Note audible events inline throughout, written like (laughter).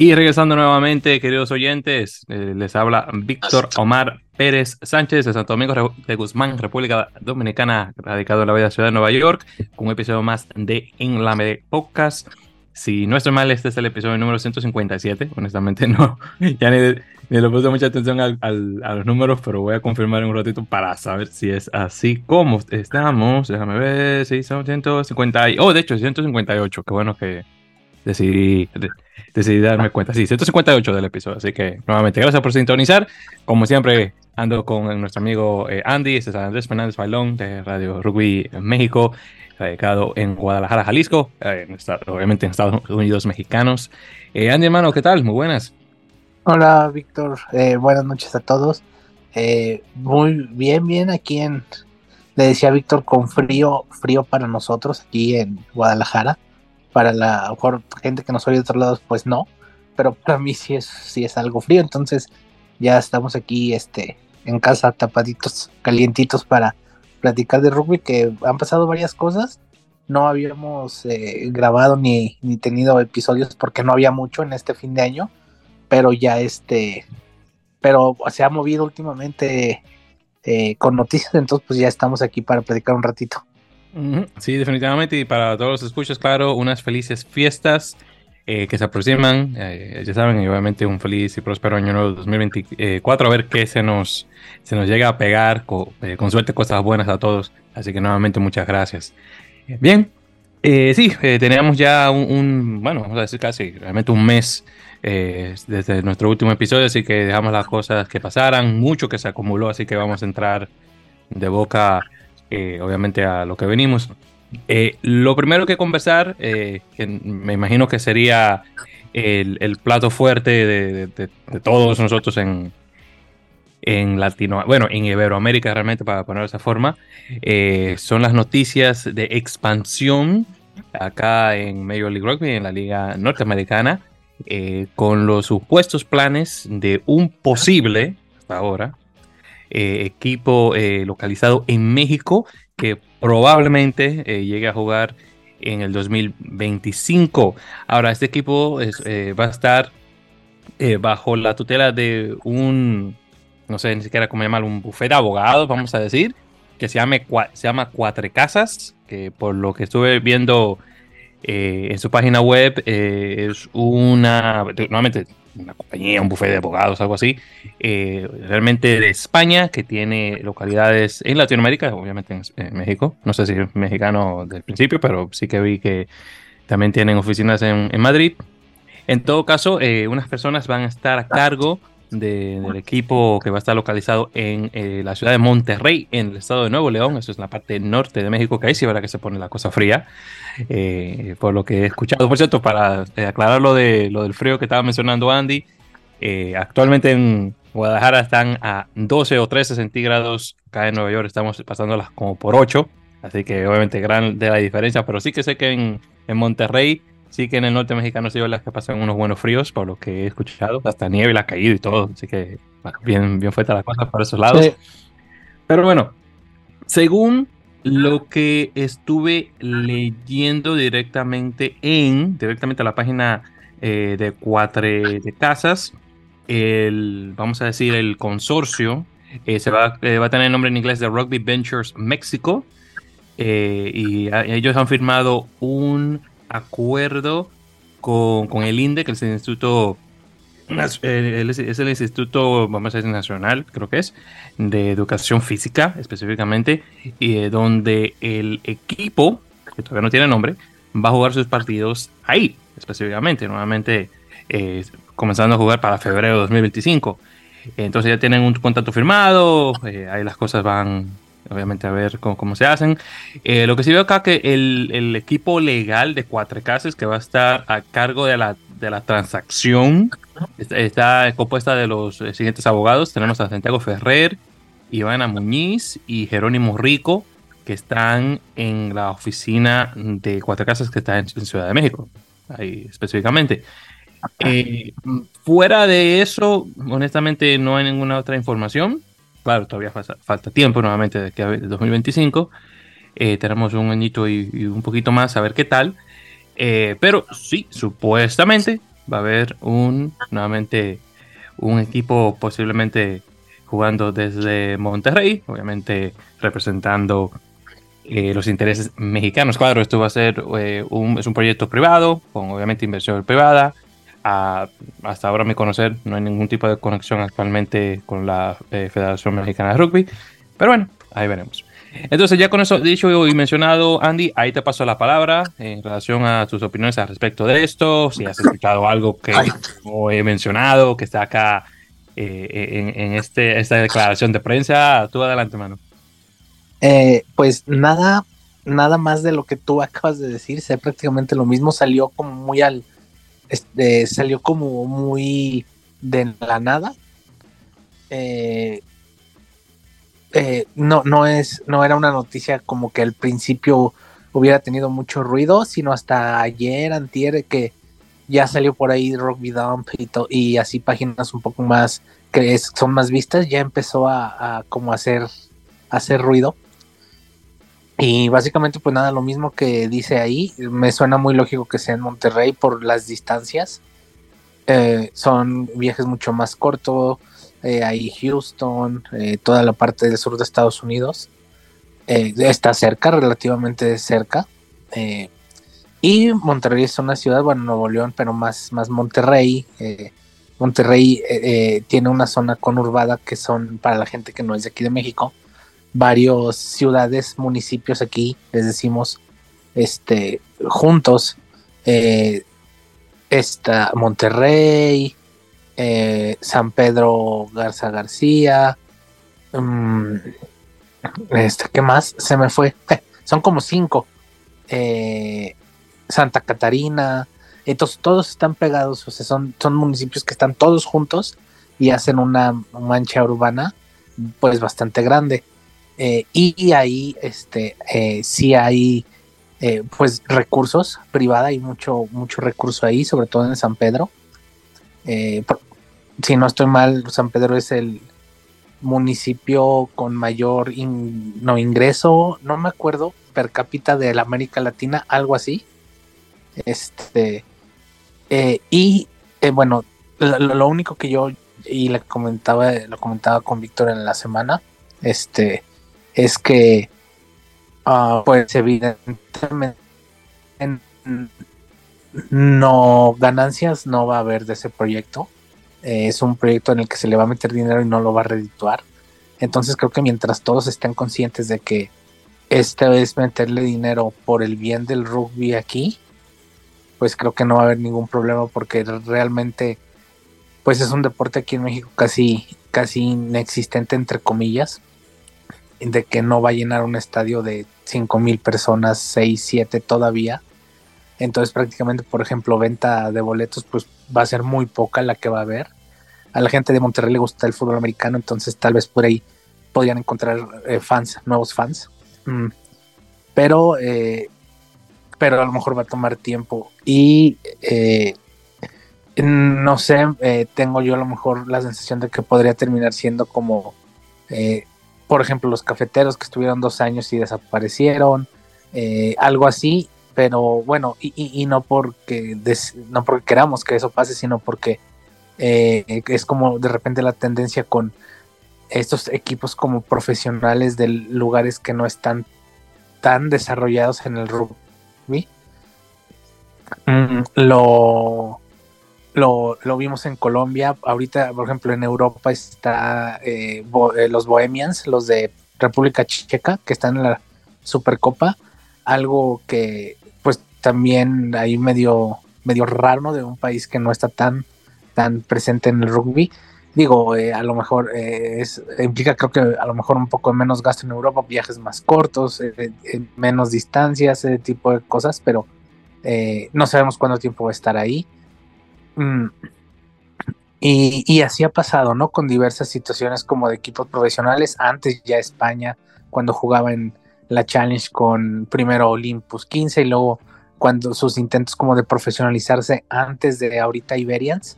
Y regresando nuevamente, queridos oyentes, eh, les habla Víctor Omar Pérez Sánchez de Santo Domingo de Guzmán, República Dominicana, radicado en la bella ciudad de Nueva York, con un episodio más de En la Podcast. Si no estoy mal, este es el episodio número 157. Honestamente, (laughs) no, ya ni, le puse mucha atención al, al, a los números, pero voy a confirmar en un ratito para saber si es así como estamos. Déjame ver, sí, son 150. Oh, de hecho, 158. Qué bueno que decidí, decidí darme cuenta. Sí, 158 del episodio. Así que nuevamente, gracias por sintonizar. Como siempre, ando con nuestro amigo eh, Andy, este es Andrés Fernández Bailón de Radio Rugby México, radicado en Guadalajara, Jalisco, eh, obviamente en Estados Unidos mexicanos. Eh, Andy, hermano, ¿qué tal? Muy buenas. Hola, Víctor. buenas noches a todos. muy bien, bien aquí en, le decía Víctor, con frío, frío para nosotros aquí en Guadalajara para la gente que nos oye de otros lados, pues no, pero para mí sí es, sí es algo frío, entonces ya estamos aquí este, en casa tapaditos, calientitos para platicar de rugby, que han pasado varias cosas, no habíamos eh, grabado ni, ni tenido episodios porque no había mucho en este fin de año, pero ya este, pero se ha movido últimamente eh, con noticias, entonces pues ya estamos aquí para platicar un ratito. Sí, definitivamente. Y para todos los escuchos, claro, unas felices fiestas eh, que se aproximan. Eh, ya saben, y obviamente un feliz y próspero año nuevo 2024. A ver qué se nos, se nos llega a pegar. Eh, con, suerte, cosas buenas a todos. Así que nuevamente muchas gracias. Bien, sí, teníamos ya un, bueno, vamos a decir casi realmente un mes desde nuestro último episodio. Así que dejamos las cosas que pasaran. Mucho que se acumuló. Así que vamos a entrar de boca eh, obviamente a lo que venimos. Eh, lo primero que conversar, eh, que me imagino que sería el, plato fuerte de, todos nosotros en, en Latino, bueno, en Iberoamérica realmente, para poner de esa forma, son las noticias de expansión acá en Major League Rugby, en la Liga Norteamericana, con los supuestos planes de un posible, hasta ahora, eh, equipo eh, localizado en México que probablemente eh, llegue a jugar en el 2025. Ahora, este equipo va a estar bajo la tutela de un, no sé ni siquiera cómo llamarlo, un bufete de abogados, vamos a decir, que se, se llama Cuatro Casas, que por lo que estuve viendo en su página web es una, nuevamente una compañía, un buffet de abogados, algo así, eh, realmente de España, que tiene localidades en Latinoamérica, obviamente en, México, no sé si es mexicano del principio, pero sí que vi que también tienen oficinas en, Madrid. En todo caso, eh, unas personas van a estar a cargo del equipo que va a estar localizado en eh, la ciudad de Monterrey, en el estado de Nuevo León, eso es la parte norte de México, que ahí sí verá que se pone la cosa fría, eh, por lo que he escuchado. Por cierto, para eh, aclarar lo, de, lo del frío que estaba mencionando Andy, actualmente en Guadalajara están a 12 o 13 centígrados, acá en Nueva York estamos pasándolas como por 8, así que obviamente gran de la diferencia, pero sí que sé que en, en Monterrey Sí que en el norte mexicano sí las que pasan unos buenos fríos, por lo que he escuchado. Hasta nieve la ha caído y todo. Así que bien, bien fuerte la cosa por esos lados. Pero bueno, según lo que estuve leyendo directamente en, directamente a la página eh, de Cuatro de Casas, el, vamos a decir, el consorcio eh, se va, eh, va, a tener el nombre en inglés de Rugby Ventures México. y ellos han firmado un acuerdo con, el INDE, que es el Instituto, eh, es Instituto, vamos a decir, nacional, creo que es, de educación física específicamente, y eh, donde el equipo, que todavía no tiene nombre, va a jugar sus partidos ahí, específicamente, nuevamente eh, comenzando a jugar para febrero de 2025. Entonces ya tienen un contrato firmado, ahí las cosas van obviamente a ver cómo, se hacen. Eh, lo que sí veo acá que el, equipo legal de Cuatro Casas que va a estar a cargo de la, de la transacción está, compuesta de los eh, siguientes abogados. Tenemos a Santiago Ferrer, Ivana Muñiz y Jerónimo Rico, que están en la oficina de Cuatro Casas que está en, Ciudad de México, ahí específicamente. Eh, fuera de eso, honestamente no hay ninguna otra información claro, todavía falta, tiempo nuevamente de que 2025. Eh, tenemos un añito y, un poquito más a ver qué tal. Eh, pero sí, supuestamente va a haber un, nuevamente, un equipo posiblemente jugando desde Monterrey, obviamente representando eh, los intereses mexicanos. Claro, esto va a ser eh, un, es un proyecto privado, con obviamente inversión privada. Hasta ahora, a mi conocer, no hay ningún tipo de conexión actualmente con la eh, Federación Mexicana de Rugby. Pero bueno, ahí veremos. Entonces, ya con eso dicho y mencionado, Andy, ahí te paso la palabra en relación a tus opiniones al respecto de esto. Si has escuchado algo que no he mencionado, que está acá en, este, esta declaración de prensa, tú adelante, mano. Eh, pues nada, nada más de lo que tú acabas de decir, sé prácticamente lo mismo, salió como muy al, este, salió como muy de la nada. Eh, eh, no, no es, no era una noticia como que al principio hubiera tenido mucho ruido, sino hasta ayer, antier, que ya salió por ahí Rugby Dump y, así páginas un poco más que son más vistas, ya empezó a, a como hacer, hacer ruido. Y básicamente, pues nada, lo mismo que dice ahí, me suena muy lógico que sea en Monterrey por las distancias. Eh, son viajes mucho más cortos, eh, ahí Houston, eh, toda la parte del sur de Estados Unidos. está cerca, relativamente cerca. y Monterrey es una ciudad, bueno, Nuevo León, pero más, más Monterrey. Monterrey tiene una zona conurbada que son para la gente que no es de aquí de México varios ciudades, municipios aquí, les decimos, este, juntos, eh, está Monterrey, eh, San Pedro Garza García, mm, este, ¿qué más? Se me fue, (laughs) son como cinco, eh, Santa Catarina, entonces todos están pegados, o sea, son, son municipios que están todos juntos y hacen una mancha urbana pues bastante grande. Eh, y ahí este, eh, sí hay eh, pues recursos privada, hay mucho, mucho recurso ahí, sobre todo en San Pedro. si no estoy mal, San Pedro es el municipio con mayor no ingreso, no me acuerdo, per cápita de la América Latina, algo así. Este y bueno, lo, lo, único que yo y le comentaba, lo comentaba con Víctor en la semana, este es que, ah, pues evidentemente, no ganancias no va a haber de ese proyecto. Eh, es un proyecto en el que se le va a meter dinero y no lo va a redituar. Entonces creo que mientras todos estén conscientes de que este es meterle dinero por el bien del rugby aquí, pues creo que no va a haber ningún problema porque realmente pues es un deporte aquí en México casi casi inexistente entre comillas de que no va a llenar un estadio de 5 mil personas, 6, 7 todavía. Entonces prácticamente, por ejemplo, venta de boletos, pues va a ser muy poca la que va a haber. A la gente de Monterrey le gusta el fútbol americano, entonces tal vez por ahí podrían encontrar eh, fans, nuevos fans. Mm. Pero, eh, pero a lo mejor va a tomar tiempo. Y eh, no sé, tengo yo a lo mejor la sensación de que podría terminar siendo como por ejemplo, los cafeteros que estuvieron dos años y desaparecieron, eh, algo así, pero bueno, y, no, porque no porque queramos que eso pase, sino porque eh, es como de repente la tendencia con estos equipos como profesionales de lugares que no están tan desarrollados en el rugby. Mm, lo lo, vimos en Colombia, ahorita, por ejemplo, en Europa está eh, eh, los Bohemians, los de República Checa, que están en la Supercopa, algo que pues también ahí medio, medio raro de un país que no está tan, tan presente en el rugby. Digo, eh, a lo mejor es, implica creo que a lo mejor un poco menos gasto en Europa, viajes más cortos, menos distancias, ese tipo de cosas, pero no sabemos cuánto tiempo va a estar ahí Mm. Y, así ha pasado, ¿no? Con diversas situaciones como de equipos profesionales. Antes ya España, cuando jugaba en la Challenge con primero Olympus 15 y luego cuando sus intentos como de profesionalizarse antes de ahorita Iberians,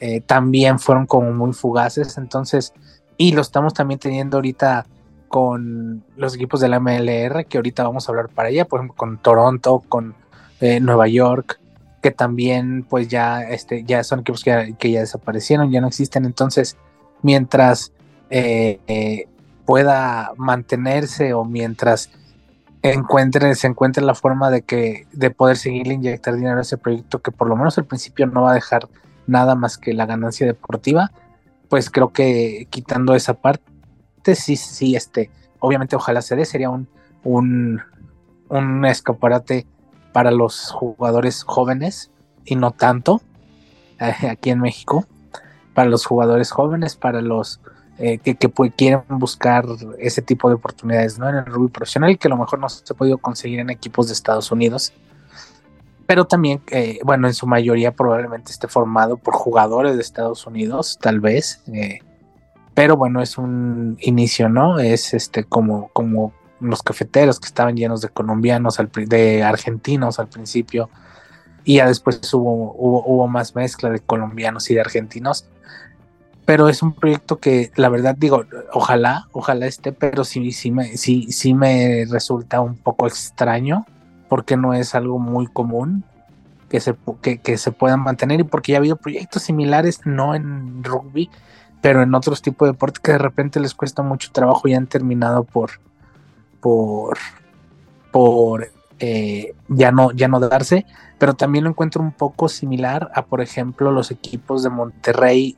eh, también fueron como muy fugaces. Entonces, y lo estamos también teniendo ahorita con los equipos de la MLR, que ahorita vamos a hablar para allá, por ejemplo, con Toronto, con eh, Nueva York, que también pues ya, este, ya son equipos que, ya desaparecieron, ya no existen. Entonces, mientras eh, eh, pueda mantenerse o mientras encuentre, se encuentre la forma de que de poder seguirle inyectar dinero a ese proyecto que por lo menos al principio no va a dejar nada más que la ganancia deportiva, pues creo que quitando esa parte, sí, sí, este, obviamente ojalá se dé, sería un, un, un escaparate para los jugadores jóvenes y no tanto eh, aquí en México, para los jugadores jóvenes, para los eh, que, quieren buscar ese tipo de oportunidades ¿no? en el rugby profesional, que a lo mejor no se ha podido conseguir en equipos de Estados Unidos, pero también, eh, bueno, en su mayoría probablemente esté formado por jugadores de Estados Unidos, tal vez, pero bueno, es un inicio, ¿no? Es este como, como los cafeteros que estaban llenos de colombianos, de argentinos al principio, y ya después hubo, hubo, más mezcla de colombianos y de argentinos. Pero es un proyecto que la verdad digo, ojalá, ojalá esté, pero sí, sí, me, sí, sí me resulta un poco extraño porque no es algo muy común que se, que se puedan mantener y porque ya ha habido proyectos similares, no en rugby, pero en otros tipos de deportes que de repente les cuesta mucho trabajo y han terminado por, por, por eh, ya, no, ya no darse, pero también lo encuentro un poco similar a, por ejemplo, los equipos de Monterrey,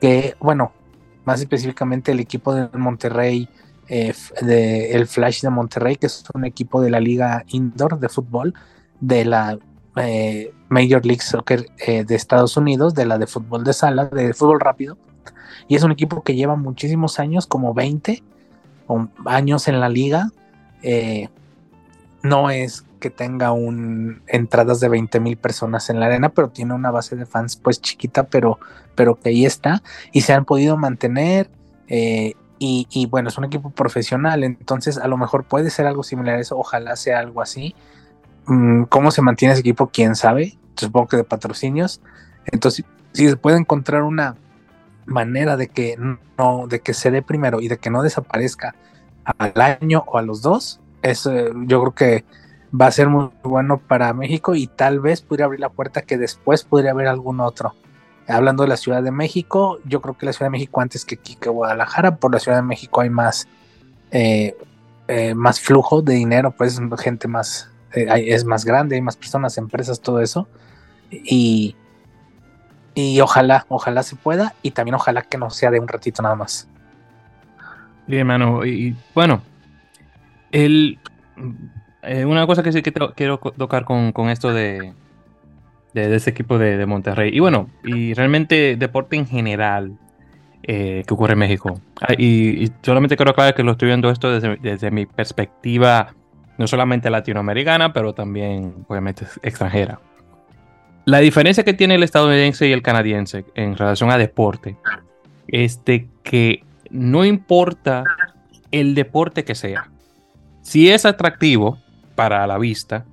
que, bueno, más específicamente el equipo de Monterrey, eh, de, el Flash de Monterrey, que es un equipo de la liga indoor de fútbol, de la eh, Major League Soccer de Estados Unidos, de la de fútbol de sala, de fútbol rápido, y es un equipo que lleva muchísimos años, como 20, años en la liga. Eh, no es que tenga un entradas de 20 mil personas en la arena, pero tiene una base de fans pues chiquita, pero, pero que ahí está y se han podido mantener. Eh, y, bueno, es un equipo profesional, entonces a lo mejor puede ser algo similar a eso, ojalá sea algo así. Mm, ¿Cómo se mantiene ese equipo? ¿Quién sabe? Supongo que de patrocinios. Entonces, si se puede encontrar una manera de que no, de que se dé primero y de que no desaparezca al año o a los dos, es, eh, yo creo que va a ser muy bueno para México y tal vez podría abrir la puerta que después podría haber algún otro. Hablando de la Ciudad de México, yo creo que la Ciudad de México antes que aquí que Guadalajara, por la Ciudad de México hay más, eh, eh, más flujo de dinero, pues gente más, es más grande, hay más personas, empresas, todo eso. Y, y ojalá, ojalá se pueda y también ojalá que no sea de un ratito nada más. Bien, hermano. Y, bueno, el, eh, una cosa que sí que quiero tocar con, esto de, de, ese equipo de, Monterrey. Y bueno, y realmente deporte en general eh, que ocurre en México. Ah, y, solamente quiero aclarar que lo estoy viendo esto desde, desde mi perspectiva, no solamente latinoamericana, pero también obviamente extranjera. La diferencia que tiene el estadounidense y el canadiense en relación a deporte es de que no importa el deporte que sea. Si es atractivo para la vista,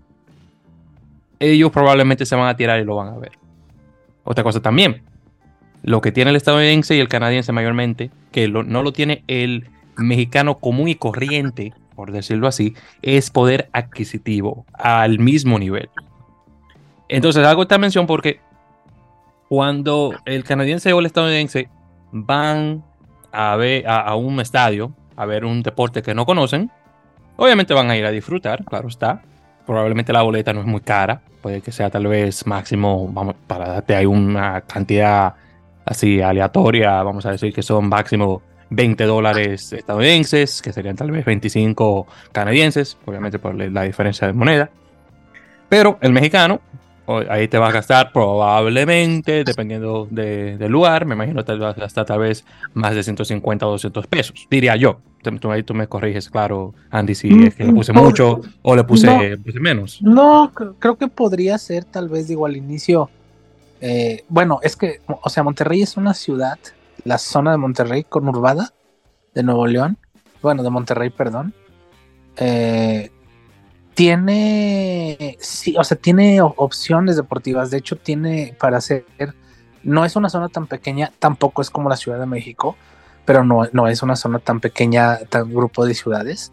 ellos probablemente se van a tirar y lo van a ver. Otra cosa también, lo que tiene el estadounidense y el canadiense mayormente, que no lo tiene el mexicano común y corriente, por decirlo así, es poder adquisitivo al mismo nivel. Entonces hago esta mención porque cuando el canadiense o el estadounidense van a, ver, a, un estadio a ver un deporte que no conocen, obviamente van a ir a disfrutar, claro está. Probablemente la boleta no es muy cara, puede que sea tal vez máximo, vamos, para darte ahí una cantidad así aleatoria, vamos a decir que son máximo 20 dólares estadounidenses, que serían tal vez 25 canadienses, obviamente por la diferencia de moneda. Pero el mexicano ahí te vas a gastar probablemente, dependiendo del lugar, me imagino que te vas a gastar tal vez más de 150 o 200 pesos, diría yo. Tú, ahí tú me corriges, claro, Andy, si es que le puse mm, mucho o le puse, menos. No, creo que podría ser tal vez, digo, al inicio. Eh, bueno, es que, o sea, Monterrey es una ciudad, la zona de Monterrey conurbada de Nuevo León, bueno, de Monterrey, perdón. Eh, tiene, sí, o sea, tiene opciones deportivas. De hecho, tiene para hacer, no es una zona tan pequeña, tampoco es como la Ciudad de México, pero no, no es una zona tan pequeña, tan grupo de ciudades.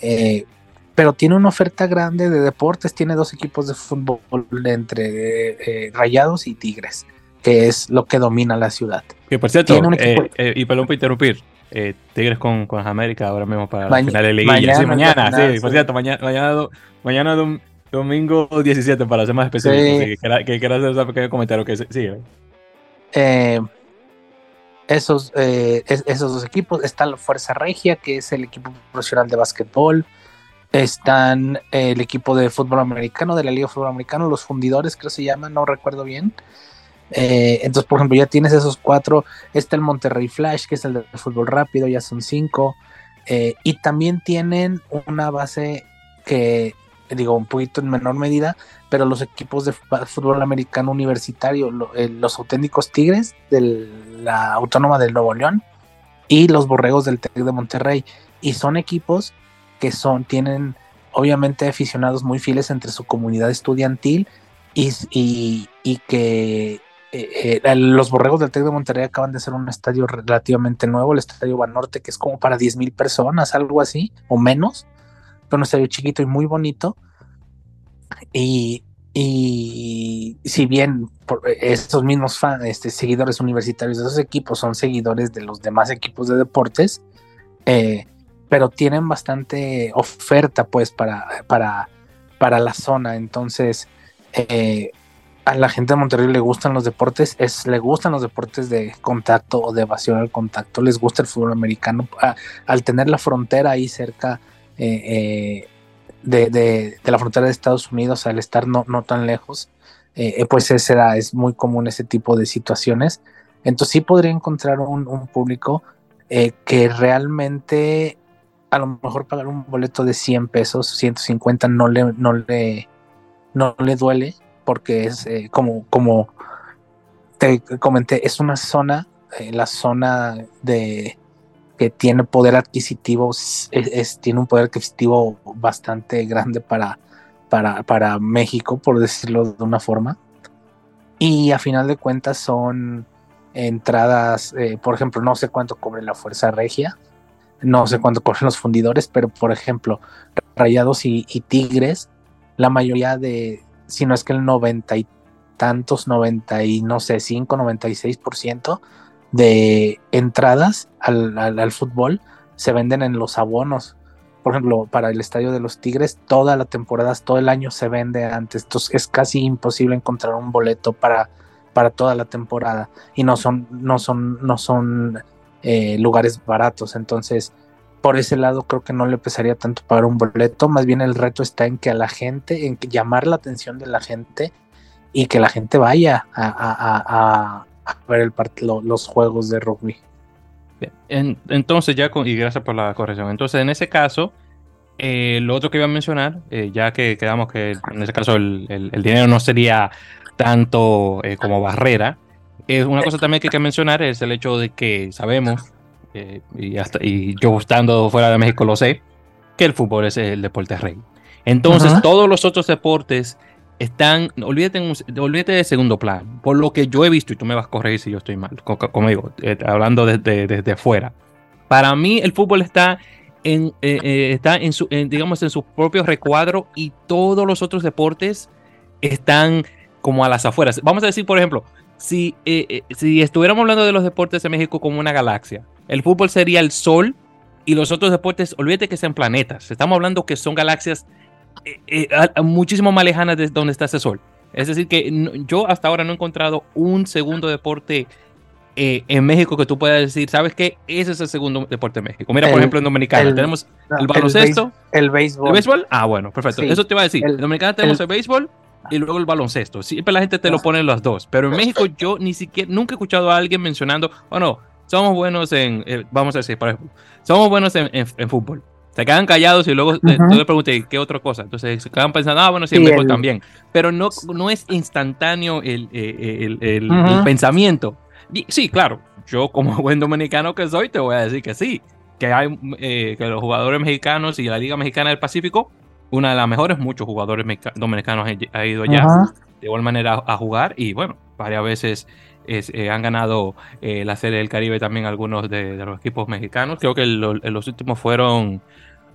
Eh, pero tiene una oferta grande de deportes, tiene dos equipos de fútbol entre eh, Rayados y Tigres, que es lo que domina la ciudad. Que por cierto, eh, eh, y perdón por interrumpir, Tigres con, con América ahora mismo para la final de liguilla. Mañana, sí, mañana, sí, por cierto, mañana, mañana, mañana domingo 17 para ser más específico. que, que, quiero hacer ese pequeño comentario que sí. esos, esos dos equipos, está la Fuerza Regia, que es el equipo profesional de básquetbol, están el equipo de fútbol americano, de la Liga de Fútbol Americano, los fundidores, creo que se llama, no recuerdo bien. Eh, entonces, por ejemplo, ya tienes esos cuatro. Está el Monterrey Flash, que es el de fútbol rápido, ya son cinco. Eh, y también tienen una base que, digo, un poquito en menor medida, pero los equipos de fútbol americano universitario, eh, los auténticos Tigres de la Autónoma del Nuevo León y los Borregos del TEC de Monterrey. Y son equipos que son, tienen obviamente aficionados muy fieles entre su comunidad estudiantil y, y, que eh, eh, los borregos del TEC de Monterrey acaban de hacer un estadio relativamente nuevo, el Estadio Banorte, que es como para 10 mil personas, algo así, o menos, pero un estadio chiquito y muy bonito. Y, y si bien por estos mismos fans, este, seguidores universitarios de esos equipos son seguidores de los demás equipos de deportes, eh, pero tienen bastante oferta pues para, para, para la zona. Entonces, eh, a la gente de Monterrey le gustan los deportes, es, le gustan los deportes de contacto o de evasión al contacto, les gusta el fútbol americano. al tener la frontera ahí cerca eh, eh, de, la frontera de Estados Unidos, al estar no, tan lejos, pues ese es muy común ese tipo de situaciones. Entonces sí podría encontrar un, un público que realmente a lo mejor pagar un boleto de 100 pesos, 150 no le, no le, no le duele porque es eh, como, como te comenté, es una zona, eh, la zona de que tiene poder adquisitivo, es, tiene un poder adquisitivo bastante grande para, para, para México, por decirlo de una forma. Y a final de cuentas son entradas, eh, por ejemplo, no sé cuánto cobre la Fuerza Regia, no sé cuánto (laughs) cogen los fundidores, pero por ejemplo, Rayados y, Tigres, la mayoría de, si no es que el noventa y tantos, noventa y no sé, cinco, noventa y seis por ciento de entradas al, fútbol se venden en los abonos. Por ejemplo, para el estadio de los Tigres, toda la temporada, todo el año se vende antes. Entonces es casi imposible encontrar un boleto para, para toda la temporada. Y no son, no son, no son eh, lugares baratos. Entonces, por ese lado creo que no le pesaría tanto pagar un boleto. Más bien el reto está en que a la gente, en llamar la atención de la gente y que la gente vaya a, ver el los juegos de rugby. entonces ya, con, y gracias por la corrección. Entonces, en ese caso, eh, lo otro que iba a mencionar, eh, ya que quedamos que en ese caso el, dinero no sería tanto como barrera, es una cosa también que hay que mencionar es el hecho de que sabemos, eh, y, hasta, y yo estando fuera de México lo sé, que el fútbol es el deporte rey. Entonces, todos los otros deportes están, olvídate, olvídate de segundo plano, por lo que yo he visto, y tú me vas a corregir si yo estoy mal, conmigo, eh, hablando desde, desde afuera. Para mí, el fútbol está en, eh, está en su, digamos, en su propio recuadro y todos los otros deportes están como a las afueras. Vamos a decir, por ejemplo, si, eh, eh, si estuviéramos hablando de los deportes de México como una galaxia, el fútbol sería el sol y los otros deportes, olvídate que sean planetas. Estamos hablando que son galaxias eh, muchísimo más lejanas de donde está ese sol. Es decir, que yo hasta ahora no he encontrado un segundo deporte en México que tú puedas decir, ¿sabes qué? Ese es el segundo deporte de México. Mira, por ejemplo, en Dominicana tenemos el baloncesto. El, béisbol. ¿El béisbol? Ah, bueno, perfecto. Eso te iba a decir. en Dominicana tenemos el béisbol y luego el baloncesto. Siempre la gente te lo pone en los dos. Pero en México yo ni siquiera, nunca he escuchado a alguien mencionando, bueno, somos buenos en, eh, vamos a decir, por ejemplo, somos buenos en, en, fútbol. Se quedan callados y luego uh le pregunté, ¿qué otra cosa? Entonces se quedan pensando, ah, bueno, sí, en béisbol también. Pero no, no es instantáneo el, el, el, pensamiento. sí, claro, yo como (laughs) buen dominicano que soy, te voy a decir que sí. Que hay eh, que los jugadores mexicanos y la Liga Mexicana del Pacífico una de las mejores, muchos jugadores dominicanos ha ido allá de igual manera a jugar y bueno, varias veces eh, han ganado eh, la Serie del Caribe también algunos de, los equipos mexicanos. Creo que los últimos fueron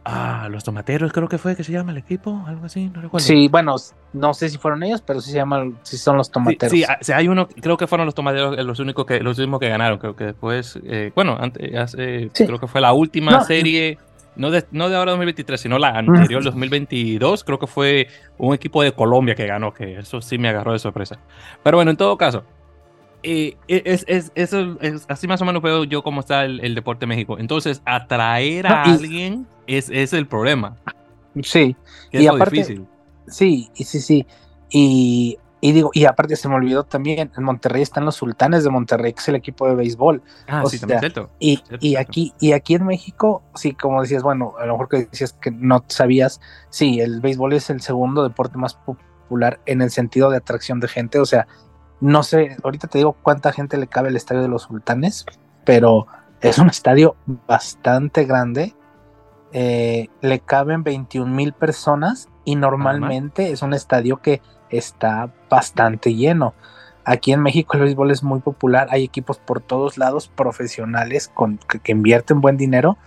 Ah, los tomateros creo que fue que se llama el equipo, algo así, no recuerdo. Sí, bueno, no sé si fueron ellos, pero sí se llaman, sí son los tomateros. Sí, sí hay uno, creo que fueron los tomateros los únicos que, los últimos que ganaron, creo que después, eh, bueno, antes, creo que fue la última serie, no de, no de ahora 2023, sino la anterior, 2022, creo que fue un equipo de Colombia que ganó, que eso sí me agarró de sorpresa. Pero bueno, en todo caso, eh, es, es, eso, es, así más o menos veo yo cómo está el, deporte en México. Entonces, atraer a alguien es, es, el problema. Sí. y aparte, difícil. Sí, y sí, sí. Y, y, digo, y aparte se me olvidó también, en Monterrey están los sultanes de Monterrey, que es el equipo de béisbol. Ah, sí, también cierto. Y, y aquí, y aquí en México, sí, como decías, bueno, a lo mejor que decías que no sabías, sí, el béisbol es el segundo deporte más popular en el sentido de atracción de gente. O sea, no sé, ahorita te digo cuánta gente le cabe el estadio de los sultanes, pero es un estadio bastante grande. Eh, le caben 21 mil personas y normalmente es un estadio que está bastante lleno. Aquí en México el béisbol es muy popular, hay equipos por todos lados profesionales con, que, invierten buen dinero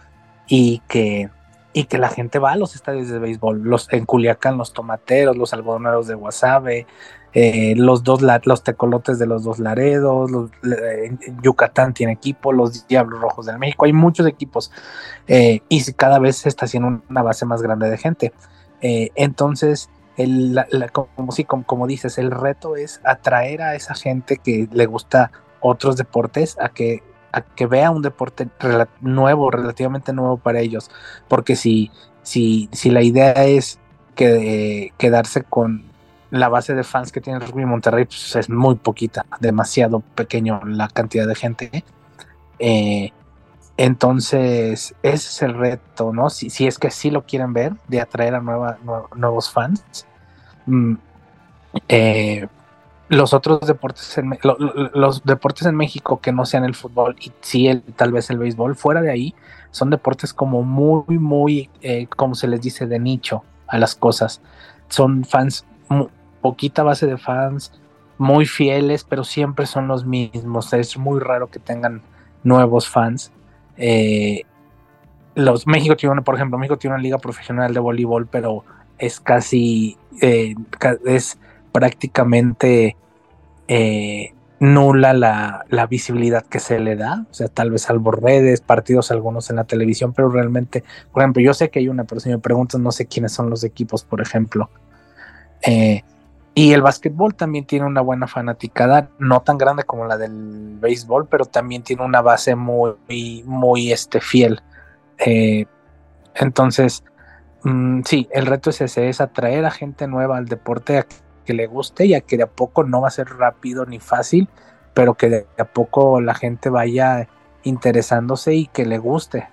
y que, y que la gente va a los estadios de béisbol. Los, en Culiacán los tomateros, los algodoneros de Guasave, eh, los dos los tecolotes de los dos Laredos, Yucatán tiene equipo, los Diablos Rojos de México, hay muchos equipos eh, y cada vez se está haciendo una base más grande de gente. Eh, entonces, como, sí, como, dices, el reto es atraer a esa gente que le gusta otros deportes a que, a que vea un deporte nuevo, relativamente nuevo para ellos, porque si, si, si la idea es que, quedarse con la base de fans que tiene el rugby Monterrey pues, es muy poquita, demasiado pequeño la cantidad de gente. Eh, entonces, ese es el reto, ¿no? Si, si, es que sí lo quieren ver, de atraer a nuevos fans. Mm, eh, los otros deportes, en, los deportes en México que no sean el fútbol y sí el, tal vez el béisbol, fuera de ahí, son deportes como muy, muy, eh, como se les dice, de nicho a las cosas. Son fans poquita base de fans, muy fieles, pero siempre son los mismos. Es muy raro que tengan nuevos fans. Eh, los México tiene una, por ejemplo, México tiene una liga profesional de voleibol, pero es casi, eh, es prácticamente eh, nula la, visibilidad que se le da. O sea, tal vez salvo redes, partidos algunos en la televisión, pero realmente, por ejemplo, yo sé que hay una, pero si me preguntas, no sé quiénes son los equipos, por ejemplo. Eh, y el básquetbol también tiene una buena fanaticada, no tan grande como la del béisbol, pero también tiene una base muy, muy este, fiel. Eh, entonces, mm, sí, el reto es ese, es atraer a gente nueva al deporte a que le guste y a que de a poco no va a ser rápido ni fácil, pero que de a poco la gente vaya interesándose y que le guste.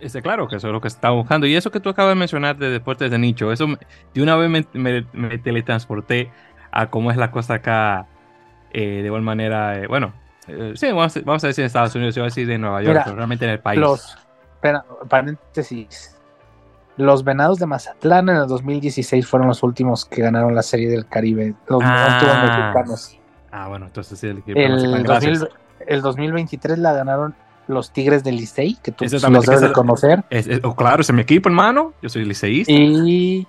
Está claro que eso es lo que está buscando. Y eso que tú acabas de mencionar de deportes de nicho, eso de una vez me, teletransporté a cómo es la cosa acá eh, de igual manera. Eh, bueno, eh, sí, vamos, a decir en Estados Unidos, yo voy a decir de Nueva York, pero realmente en el país. Los, paréntesis. Los Venados de Mazatlán en el 2016 fueron los últimos que ganaron la Serie del Caribe. Los ah, mexicanos. Ah, bueno, entonces sí, el equipo el, el 2023 la ganaron los Tigres del Licey, que tú los debes de conocer. Oh, claro, es mi equipo, hermano. Yo soy liceísta. Y,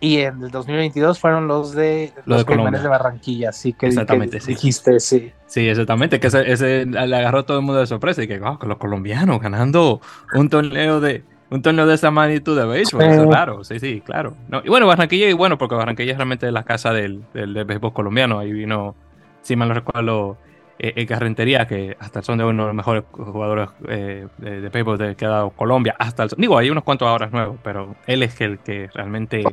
y en el 2022 fueron los de los, de de Barranquilla, sí que, exactamente, dijiste, sí. Sí, exactamente, que ese, le agarró todo el mundo de sorpresa y que oh, los colombianos ganando un torneo de un torneo de esa magnitud de béisbol, eso es raro, sí, sí, claro. y bueno, Barranquilla, y bueno, porque Barranquilla es realmente la casa del, del, del béisbol colombiano, ahí vino, si mal no recuerdo, eh, Carrentería, que hasta el son de uno de los mejores jugadores eh, de, de béisbol que ha dado Colombia, hasta el digo, hay unos cuantos ahora nuevos, pero él es el que realmente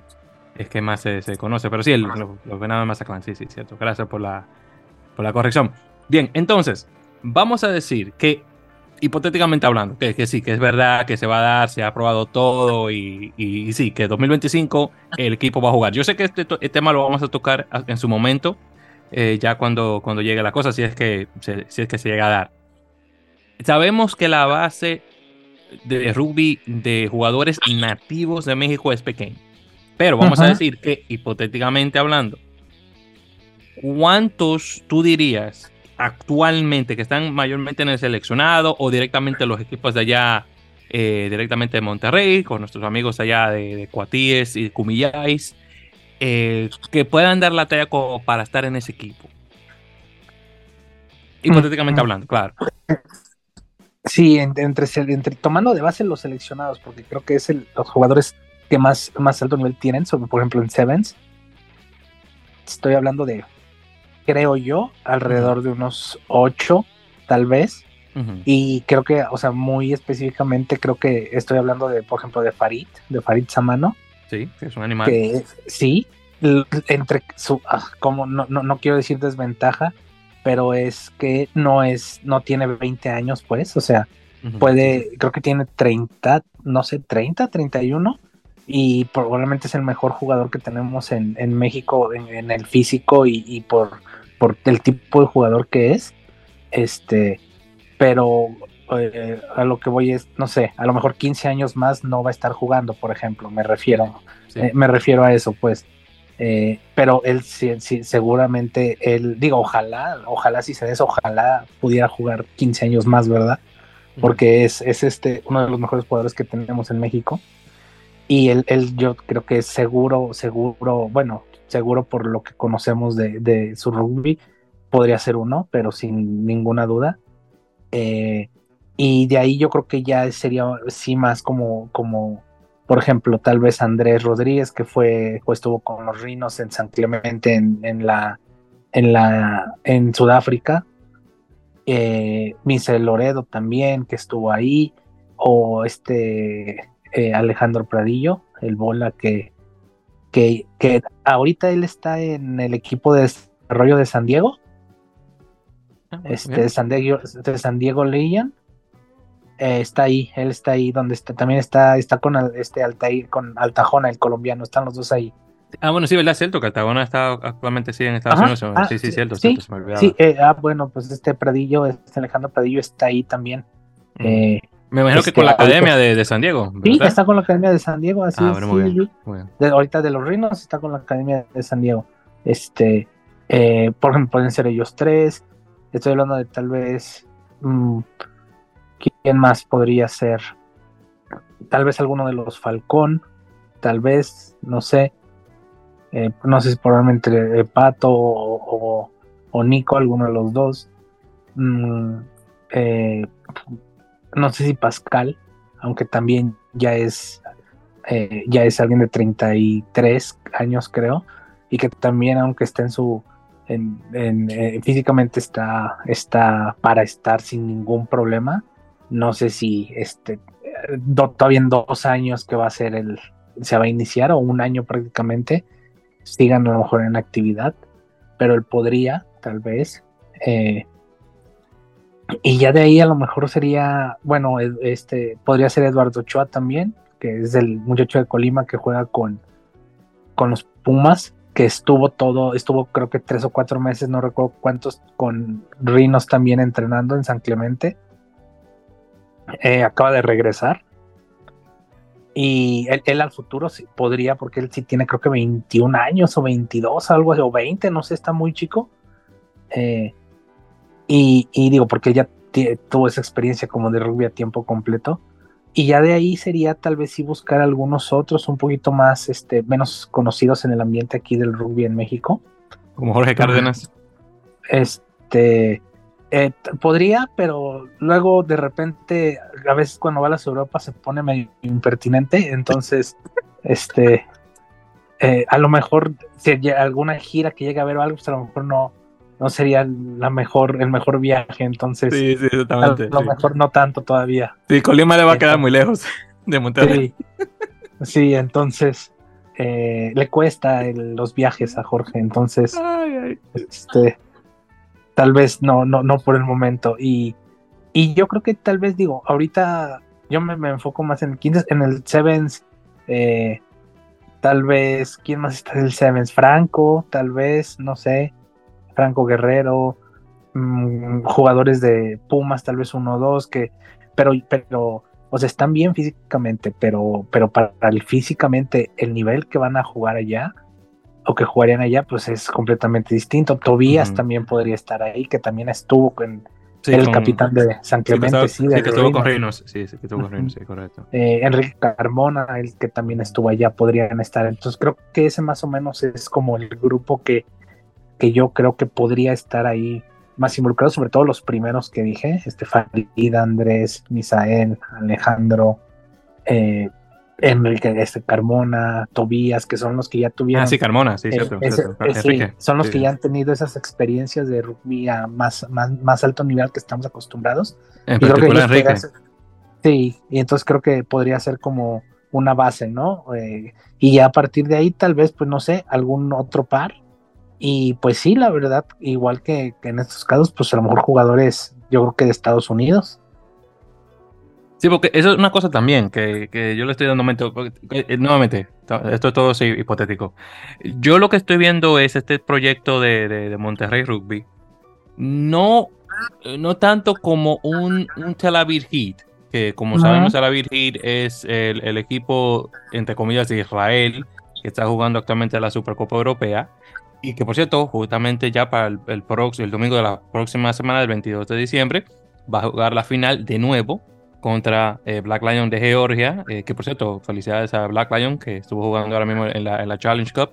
es que más se, conoce. Pero sí, los, los venados de Mazatlán, sí, sí, cierto. Gracias por la, por la corrección. Bien, entonces, vamos a decir que, hipotéticamente hablando, que, que sí, que es verdad, que se va a dar, se ha aprobado todo y, y, sí, que 2025 el equipo va a jugar. Yo sé que este, este tema lo vamos a tocar en su momento, eh, ya cuando, cuando llegue la cosa, si es, que, si es que se llega a dar. Sabemos que la base de rugby de jugadores nativos de México es pequeña. Pero vamos a decir que, hipotéticamente hablando, ¿cuántos tú dirías actualmente que están mayormente en el seleccionado o directamente los equipos de allá eh, directamente de Monterrey, con nuestros amigos allá de, de Cuatíes y de Cumillais, eh, que puedan dar la talla como para estar en ese equipo. Hipotéticamente hablando, claro. Sí, entre, entre, tomando de base los seleccionados, porque creo que es el, los jugadores que más, más alto nivel tienen, sobre, por ejemplo en Sevens. Estoy hablando de, creo yo, alrededor de unos 8, tal vez. Y creo que, o sea, muy específicamente, creo que estoy hablando de, por ejemplo, de Farid, de Farid Samano. Sí, que es un animal. Que, sí, entre su, ah, como no, no, no quiero decir desventaja, pero es que no es, no tiene 20 años, pues, o sea, puede, creo que tiene 30, no sé, 30, 31, y probablemente es el mejor jugador que tenemos en, en México en, el físico y, por, por el tipo de jugador que es, este, pero eh, a lo que voy es, no sé, a lo mejor 15 años más no va a estar jugando, por ejemplo, me refiero, eh, me refiero a eso, pues. Eh, pero él sí, seguramente, él, digo, ojalá, ojalá si se des, ojalá pudiera jugar 15 años más, ¿verdad? Porque es, es este uno de los mejores jugadores que tenemos en México. Y él, él yo creo que es seguro, seguro, bueno, seguro por lo que conocemos de, su rugby, podría ser uno, pero sin ninguna duda. Eh, y de ahí yo creo que ya sería sí más como, como por ejemplo, tal vez Andrés Rodríguez, que fue, pues, estuvo con los Rinos en San Clemente en, la, en, la, en Sudáfrica. Eh, Loredo también, que estuvo ahí. O este eh, Alejandro Pradillo, el bola que, que, que ahorita él está en el equipo de desarrollo de San Diego. Ah, este, San Diego, de San Diego Leyan eh, está ahí, él está ahí donde está, también está, está con este Altair, con Altajona, el colombiano, están los dos ahí. Ah, bueno, sí, ¿verdad? Cierto, que Altajona está actualmente sí en Estados Unidos. Ah, sí, sí, cierto, sí, se me Sí, eh, ah, bueno, pues este Pradillo, este Alejandro Pradillo está ahí también. Eh, me imagino que con la Academia de, de, San Diego. Sí, está con la Academia de San Diego, así ah, es. ahorita de los Rinos está con la Academia de San Diego. Este, por ejemplo, pueden ser ellos tres. Estoy hablando de tal vez. Mm, ¿Quién más podría ser? Tal vez alguno de los Falcón, tal vez, no sé. Eh, no sé si probablemente eh, Pato o, Nico, alguno de los dos. Mm, eh, no sé si Pascal, aunque también ya es, ya es alguien de 33 años, creo, y que también, aunque esté en su. físicamente está, está para estar sin ningún problema no sé si este, todavía en dos años que va a ser el, se va a iniciar o un año prácticamente, sigan a lo mejor en actividad, pero él podría, tal vez. Eh, y ya de ahí a lo mejor sería, bueno, este podría ser Eduardo Ochoa también, que es el muchacho de Colima que juega con, con los Pumas, que estuvo todo, estuvo creo que tres o cuatro meses, no recuerdo cuántos, con Rinos también entrenando en San Clemente. Eh, acaba de regresar. Y él, al futuro sí podría, porque él sí tiene creo que 21 años o 22, algo así, o 20, no sé, está muy chico. Eh, y, digo, porque ya tuvo esa experiencia como de rugby a tiempo completo. Y ya de ahí sería tal vez sí buscar algunos otros un poquito más, este, menos conocidos en el ambiente aquí del rugby en México. Como Jorge Cárdenas. Este, eh, podría, pero luego de repente, a veces cuando va a las Europa se pone medio impertinente, entonces, (laughs) este, eh, a lo mejor si alguna gira que llegue a ver algo, pues a lo mejor no, no sería la mejor, el mejor viaje, entonces, sí, sí, exactamente, a lo mejor no tanto todavía. Sí, Colima le va a quedar muy lejos (laughs) de Monterrey. Sí, entonces, eh, le cuesta los viajes a Jorge, entonces, este tal vez no, no, no por el momento. Y, y yo creo que tal vez digo, ahorita yo me, enfoco más en el 15, en el Sevens, eh, tal vez, ¿quién más está en el Sevens? Franco, tal vez, no sé, Franco Guerrero, mm, jugadores de Pumas, tal vez uno o dos, que, pero, pero, o sea, están bien físicamente, pero, pero para el físicamente, el nivel que van a jugar allá, o que jugarían allá, pues es completamente distinto. Tobías también podría estar ahí, que también estuvo en, el capitán de San Clemente, sí, que, estuvo con Reinos, sí, que estuvo con Reinos, sí, correcto. Eh, Enrique Carmona, el que también estuvo allá, podrían estar. Entonces creo que ese más o menos es como el grupo que, que yo creo que podría estar ahí más involucrado, sobre todo los primeros que dije, este Farid, Andrés, Misael, Alejandro, eh, Enrique, este, Carmona, Tobías, que son los que ya tuvieron. Ah, sí, Carmona, sí, cierto. son los que ya han tenido esas experiencias de rugby a más, más, más alto nivel que estamos acostumbrados. En particular, Enrique. sí, y entonces creo que podría ser como una base, ¿no? Eh, y ya a partir de ahí, tal vez, pues no sé, algún otro par. Y pues sí, la verdad, igual que, que en estos casos, pues a lo mejor jugadores, yo creo que de Estados Unidos, Sí, porque eso es una cosa también que, yo le estoy dando momento. Eh, nuevamente, esto es todo hipotético. Yo lo que estoy viendo es este proyecto de, Monterrey Rugby. No, no tanto como un, Tel Aviv Heat, que como sabemos, Tel Aviv Heat es el, equipo, entre comillas, de Israel, que está jugando actualmente la Supercopa Europea. Y que, por cierto, justamente ya para el, el, el domingo de la próxima semana, del 22 de diciembre, va a jugar la final de nuevo contra eh, Black Lion de Georgia, eh, que por cierto, felicidades a Black Lion, que estuvo jugando ahora mismo en la, Challenge Cup.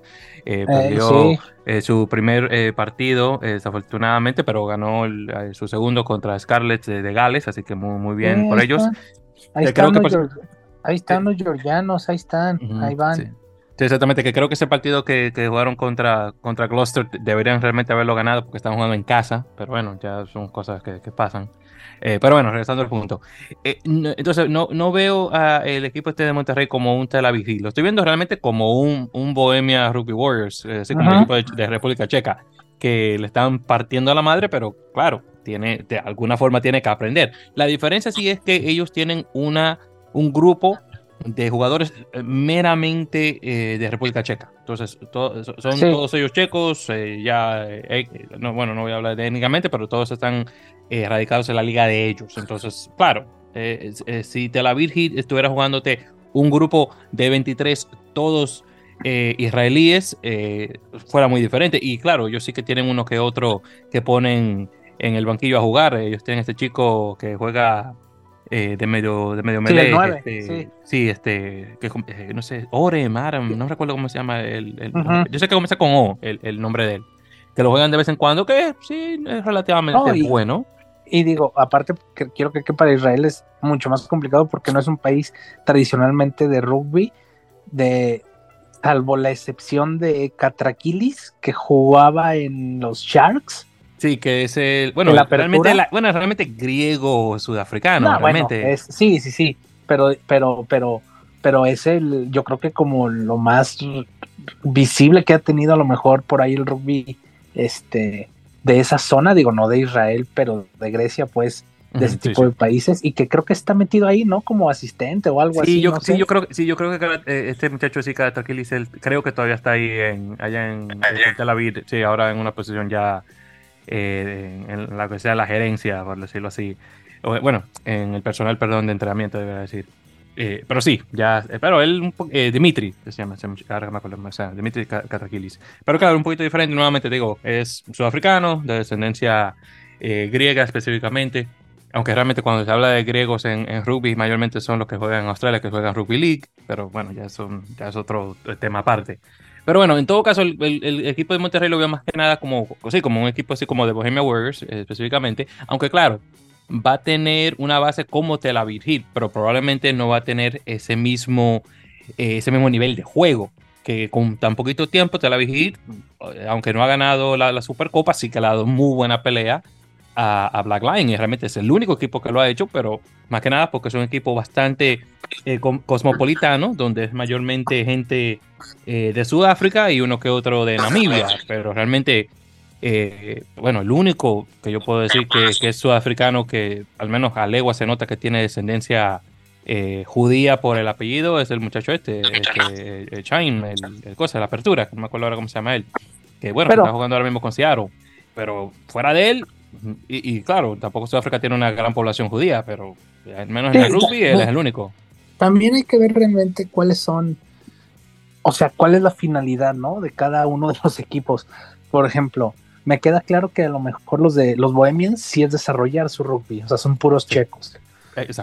Eh, perdió su primer partido, desafortunadamente, pero ganó su segundo contra Scarlett de, Gales, así que muy, muy bien por ellos. Ahí, están los, ahí están los georgianos, ahí están, ahí van. Sí. Exactamente, que creo que ese partido que, jugaron contra, contra Gloucester deberían realmente haberlo ganado porque están jugando en casa, pero bueno, ya son cosas que, que pasan. Eh, pero bueno, regresando al punto. Eh, entonces, no, no veo al equipo este de Monterrey como un Tel Aviv. Lo estoy viendo realmente como un, un Bohemia Rugby Warriors, eh, así como el equipo de, República Checa, que le están partiendo a la madre, pero claro, tiene, de alguna forma tiene que aprender. La diferencia sí es que ellos tienen una, un grupo de jugadores meramente de República Checa. Entonces, son todos ellos checos, ya, no, bueno, no voy a hablar técnicamente, pero todos están eh, radicados en la liga de ellos. Entonces, claro, eh, eh, si Tel Aviv estuviera jugándote un grupo de 23, todos israelíes, fuera muy diferente. Y claro, ellos sí que tienen uno que otro que ponen en el banquillo a jugar. Ellos tienen este chico que juega de medio de medio melee, este, sí. este que no sé Ore Maram no recuerdo cómo se llama el, yo sé que comienza con O el, nombre de él que lo juegan de vez en cuando que sí es relativamente bueno y digo, aparte, que quiero que, que para Israel es mucho más complicado porque no es un país tradicionalmente de rugby, de salvo la excepción de Catraquilis, que jugaba en los Sharks. Sí, que es el. Bueno, realmente, bueno, realmente griego sudafricano. realmente. sí, sí, sí. Pero, pero, pero, pero es el. Yo creo que como lo más visible que ha tenido a lo mejor por ahí el rugby. Este de esa zona, digo, no de Israel, pero de Grecia, pues, de ese tipo de países, y que creo que está metido ahí, ¿no? Como asistente o algo así. Yo, sí, yo creo, sí, yo creo que eh, este muchacho sí, él creo que todavía está ahí en, allá en, Tel Aviv, sí, ahora en una posición ya eh, en la que sea la gerencia, por decirlo así. bueno, en el personal, perdón, de entrenamiento, debería decir. Eh, pero sí, ya. Eh, pero él, eh, Dimitri, se llama, se acuerdo, o sea, Dimitri Katakilis. Pero claro, un poquito diferente, nuevamente digo, es sudafricano, de descendencia griega específicamente. Aunque realmente cuando se habla de griegos en, rugby, mayormente son los que juegan en Australia, que juegan rugby league. Pero bueno, ya, son, ya es otro tema aparte. Pero bueno, en todo caso, el, equipo de Monterrey lo veo más que nada como, sí, como un equipo así como de Bohemia Warriors específicamente. Aunque claro, va a tener una base como Tel Aviv pero probablemente no va a tener ese mismo, eh, ese mismo nivel de juego. Que con tan poquito tiempo Tel Aviv eh, aunque no ha ganado la, Supercopa, sí que le ha dado muy buena pelea a, Black Lion. Y realmente es el único equipo que lo ha hecho, pero más que nada porque es un equipo bastante eh, cosmopolitano, donde es mayormente gente de Sudáfrica y uno que otro de Namibia. Pero realmente eh, bueno, el único que yo puedo decir que, es sudafricano, que al menos a legua se nota que tiene descendencia eh, judía por el apellido, es el muchacho este, este el Chain, el, cosa, la apertura, no me acuerdo ahora cómo se llama él, que bueno, está jugando ahora mismo con Seattle, pero fuera de él, y, claro, tampoco Sudáfrica tiene una gran población judía, pero al menos en el rugby él es el único. También hay que ver realmente cuáles son, o sea, cuál es la finalidad, ¿no? De cada uno de los equipos. Por ejemplo, me queda claro que a lo mejor los de los Bohemians sí es desarrollar su rugby, o sea, son puros checos.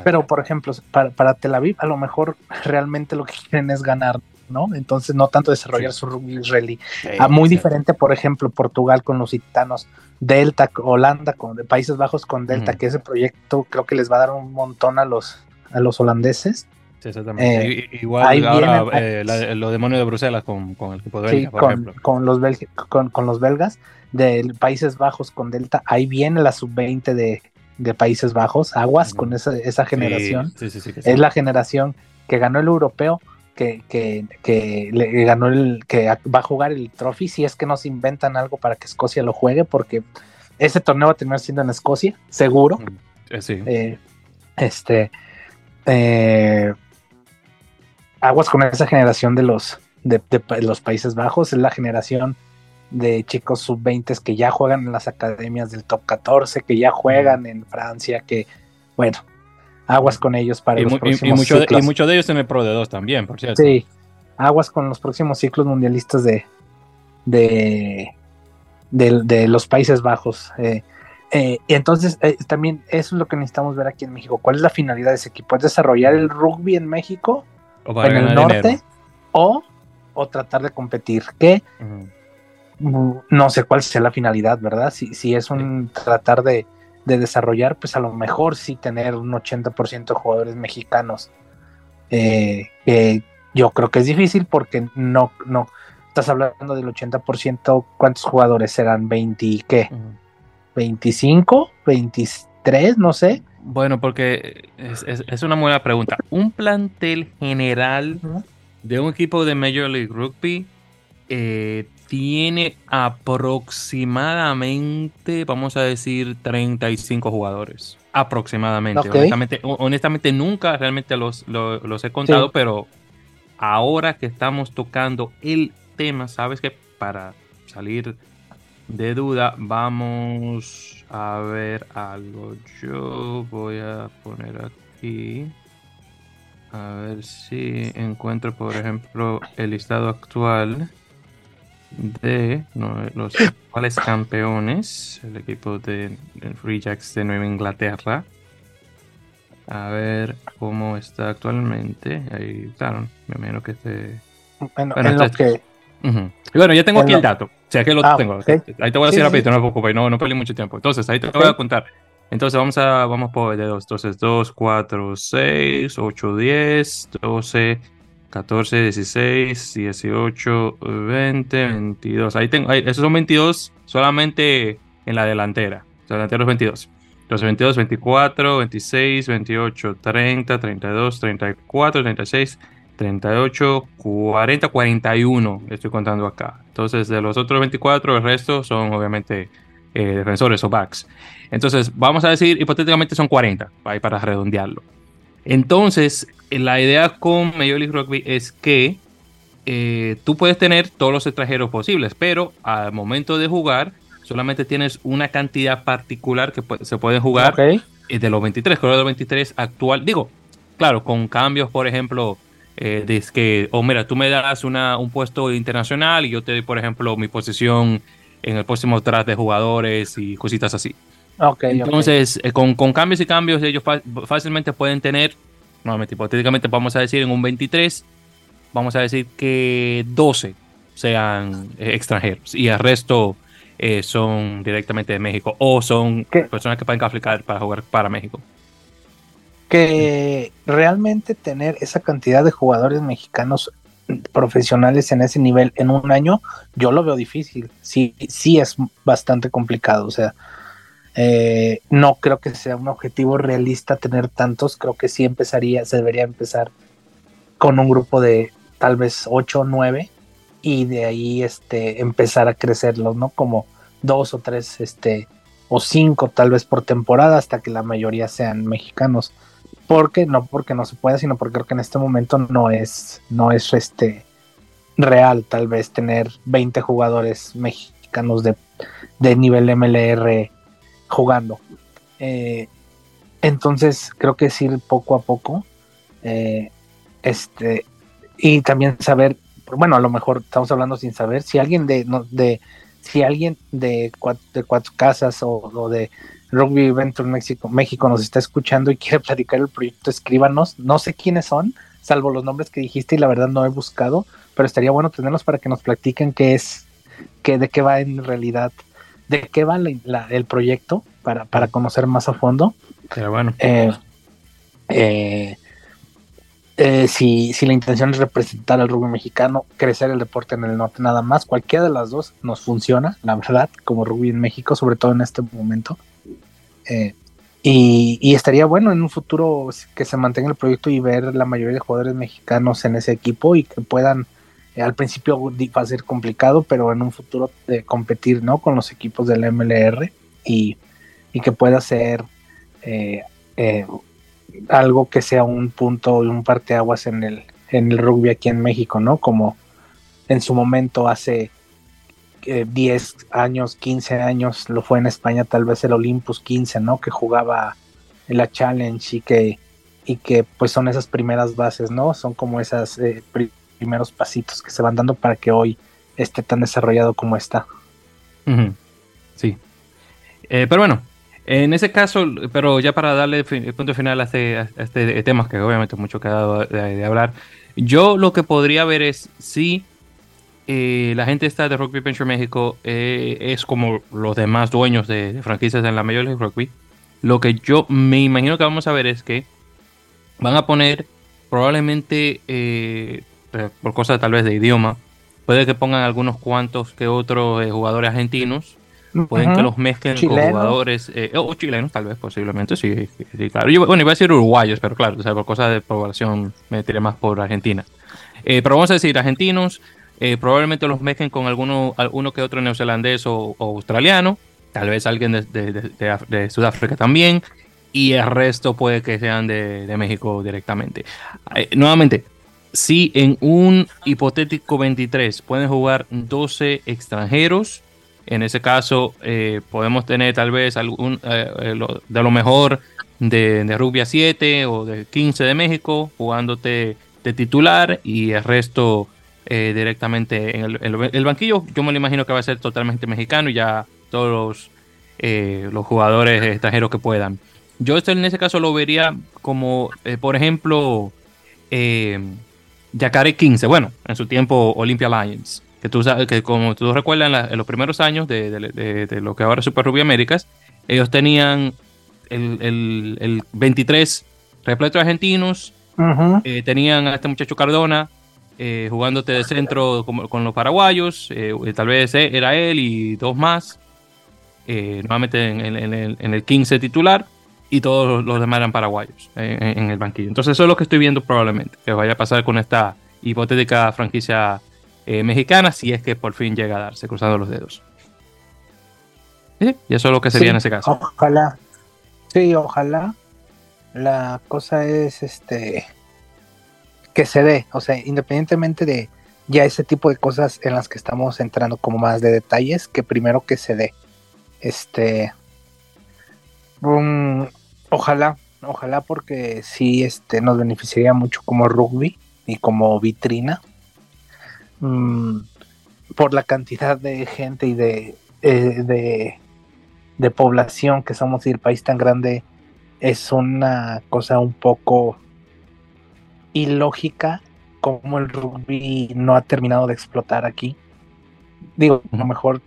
Pero, por ejemplo, para, para, Tel Aviv, a lo mejor realmente lo que quieren es ganar, ¿no? Entonces, no tanto desarrollar su rugby israelí. Ah, muy diferente, por ejemplo, Portugal con los gitanos, Delta, Holanda con de Países Bajos con Delta, que ese proyecto creo que les va a dar un montón a los, a los holandeses. Sí, exactamente. Eh, Igual ahora eh, los demonios de Bruselas con, con el equipo de Bélgica, por con, ejemplo. Con los, con, con los belgas de Países Bajos con Delta, ahí viene la sub-20 de, de Países Bajos, aguas con esa, esa generación. es la generación que ganó el europeo, que, que, que, le ganó el, que va a jugar el trophy, si es que no se inventan algo para que Escocia lo juegue, porque ese torneo va a terminar siendo en Escocia, seguro. Eh, sí. Eh, este eh, aguas con esa generación de los de, de los Países Bajos, es la generación de chicos sub-20 que ya juegan en las academias del top 14, que ya juegan en Francia, que, bueno, aguas con ellos para los próximos y, mucho De, y muchos de ellos en el Pro de 2 también, por cierto. Sí, aguas con los próximos ciclos mundialistas de, de, de, los Países Bajos. Eh, eh, y entonces, eh, también eso es lo que necesitamos ver aquí en México. ¿Cuál es la finalidad de ese equipo? ¿Es desarrollar el rugby en México, o en el norte, o, o, tratar de competir? Que no sé cuál sea la finalidad, ¿verdad? Si, si es un tratar de, desarrollar, pues a lo mejor sí tener un 80% de jugadores mexicanos. Eh, yo creo que es difícil porque no, no, estás hablando del 80%, ¿cuántos jugadores serán? ¿20 qué? ¿25? ¿23? No sé. Bueno, porque es, una buena pregunta. Un plantel general de un equipo de Major League Rugby eh, tiene aproximadamente, vamos a decir, 35 jugadores. Aproximadamente. Honestamente, nunca realmente los, los, he contado, pero ahora que estamos tocando el tema, sabes que para salir de duda, vamos a ver algo. Yo voy a poner aquí. A ver si encuentro, por ejemplo, el listado actual de los actuales campeones, el equipo de, Free Jacks de Nueva Inglaterra. A ver cómo está actualmente. Ahí, claro, me imagino que esté. Bueno, bueno, que... bueno ya tengo aquí el dato. O sea, que lo ah, tengo. Ahí te voy a decir rápido, no me preocupes, no, no perdí mucho tiempo. Entonces, ahí te voy a contar. Entonces, vamos a vamos por de dos. Entonces, 2, 4, 6, 8, 10, 12, 14, 16, 18, 20, 22. Ahí tengo, esos son 22 solamente en la delantera. O sea, delanteros 22. Los 22, 24, 26, 28, 30, 32, 34, 36, 38, 40, 41. Estoy contando acá. Entonces, de los otros 24, el resto son obviamente eh, defensores o backs. Entonces, vamos a decir, hipotéticamente son 40, ahí para redondearlo. Entonces, la idea con Major League Rugby es que eh, tú puedes tener todos los extranjeros posibles, pero al momento de jugar solamente tienes una cantidad particular que se puede jugar eh, de los 23, creo que los 23 actual. Digo, claro, con cambios, por ejemplo, eh, de que, o mira, tú me das una, un puesto internacional y yo te doy, por ejemplo, mi posición en el próximo tras de jugadores y cositas así. Entonces, eh, con, cambios y cambios, ellos fácilmente pueden tener, nuevamente, hipotéticamente vamos a decir en un 23, vamos a decir que 12 sean eh, extranjeros y el resto eh, son directamente de México o son personas que pueden calificar para jugar para México. Que realmente tener esa cantidad de jugadores mexicanos profesionales en ese nivel en un año, yo lo veo difícil. Sí, sí es bastante complicado. O sea, eh, no creo que sea un objetivo realista tener tantos, creo que sí empezaría, se debería empezar con un grupo de tal vez 8 o 9 y de ahí este, empezar a crecerlos, ¿no? Como dos o tres, este, o cinco tal vez por temporada hasta que la mayoría sean mexicanos. Porque, no porque no se pueda, sino porque creo que en este momento no es, no es este real tal vez tener 20 jugadores mexicanos de, de nivel MLR jugando. Eh, entonces creo que es ir poco a poco. Eh, este, y también saber, bueno, a lo mejor estamos hablando sin saber, si alguien de, de si alguien de cuatro, de cuatro casas o, de Rugby Venture México, México nos está escuchando y quiere (laughs) platicar el proyecto, escríbanos. No sé quiénes son, salvo los nombres que dijiste y la verdad no he buscado, pero estaría bueno tenerlos para que nos platiquen qué es, qué, de qué va en realidad, de qué va el proyecto para, para, conocer más a fondo. Pero bueno. Eh, eh, eh, si, si, la intención es representar al rugby mexicano, crecer el deporte en el norte nada más, cualquiera de las dos nos funciona, la verdad, como rugby en México, sobre todo en este momento. Eh, y, estaría bueno en un futuro que se mantenga el proyecto y ver la mayoría de jugadores mexicanos en ese equipo y que puedan, eh, al principio va a ser complicado, pero en un futuro de competir ¿no? con los equipos del MLR y, y que pueda ser algo que sea un punto y un parteaguas en el, en el rugby aquí en México, ¿no? Como en su momento hace 10 eh, años, 15 años, lo fue en España tal vez el Olympus 15, ¿no? Que jugaba la Challenge y que, y que pues son esas primeras bases, ¿no? Son como esos eh, primeros pasitos que se van dando para que hoy esté tan desarrollado como está. Sí. Eh, pero bueno, en ese caso, pero ya para darle el punto final a este, este tema, que obviamente mucho quedado de, hablar, yo lo que podría ver es si eh, la gente está de Rugby Venture México eh, es como los demás dueños de, franquicias en la Major League Rugby. Lo que yo me imagino que vamos a ver es que van a poner probablemente eh, por cosas tal vez de idioma, puede que pongan algunos cuantos que otros jugadores argentinos Pueden que los mezclen con jugadores, eh, o chilenos tal vez, posiblemente, sí, claro. Yo, bueno, iba a decir uruguayos, pero claro, o sea, por cosas de población me tiré más por Argentina. Eh, pero vamos a decir argentinos, eh, probablemente los mezclen con alguno, alguno que otro neozelandés o, australiano, tal vez alguien de, Sudáfrica también, y el resto puede que sean de, México directamente. nuevamente, si en un hipotético 23 pueden jugar 12 extranjeros, en ese caso, eh, podemos tener tal vez algún, eh, eh, de lo mejor de, de Rugby 7 o de 15 de México, jugándote de titular y el resto directamente en el, banquillo. Yo me lo imagino que va a ser totalmente mexicano y ya todos los, los jugadores extranjeros que puedan. Yo esto en ese caso lo vería como, por ejemplo, Yacare 15, bueno, en su tiempo Olympia Lions que tú sabes, que como tú recuerdas en, los primeros años de, lo que ahora es Super Rugby Américas, ellos tenían el, 23 repleto de argentinos, eh, tenían a este muchacho Cardona eh, jugándote de centro con, los paraguayos, eh, tal vez era él y dos más, nuevamente en, el, 15 titular, y todos los demás eran paraguayos en, el banquillo. Entonces eso es lo que estoy viendo probablemente, que vaya a pasar con esta hipotética franquicia eh, mexicana si es que por fin llega a darse, cruzando los dedos. Y eso es lo que sería en ese caso. Ojalá. Sí, ojalá. La cosa es este que se dé, o sea, independientemente de ya ese tipo de cosas en las que estamos entrando como más de detalles, que primero que se dé. Este ojalá, ojalá porque sí este nos beneficiaría mucho como rugby y como vitrina Mm, por la cantidad de gente y de, eh, de, población que somos y el país tan grande, es una cosa un poco ilógica como el rugby no ha terminado de explotar aquí. Digo, a lo mejor,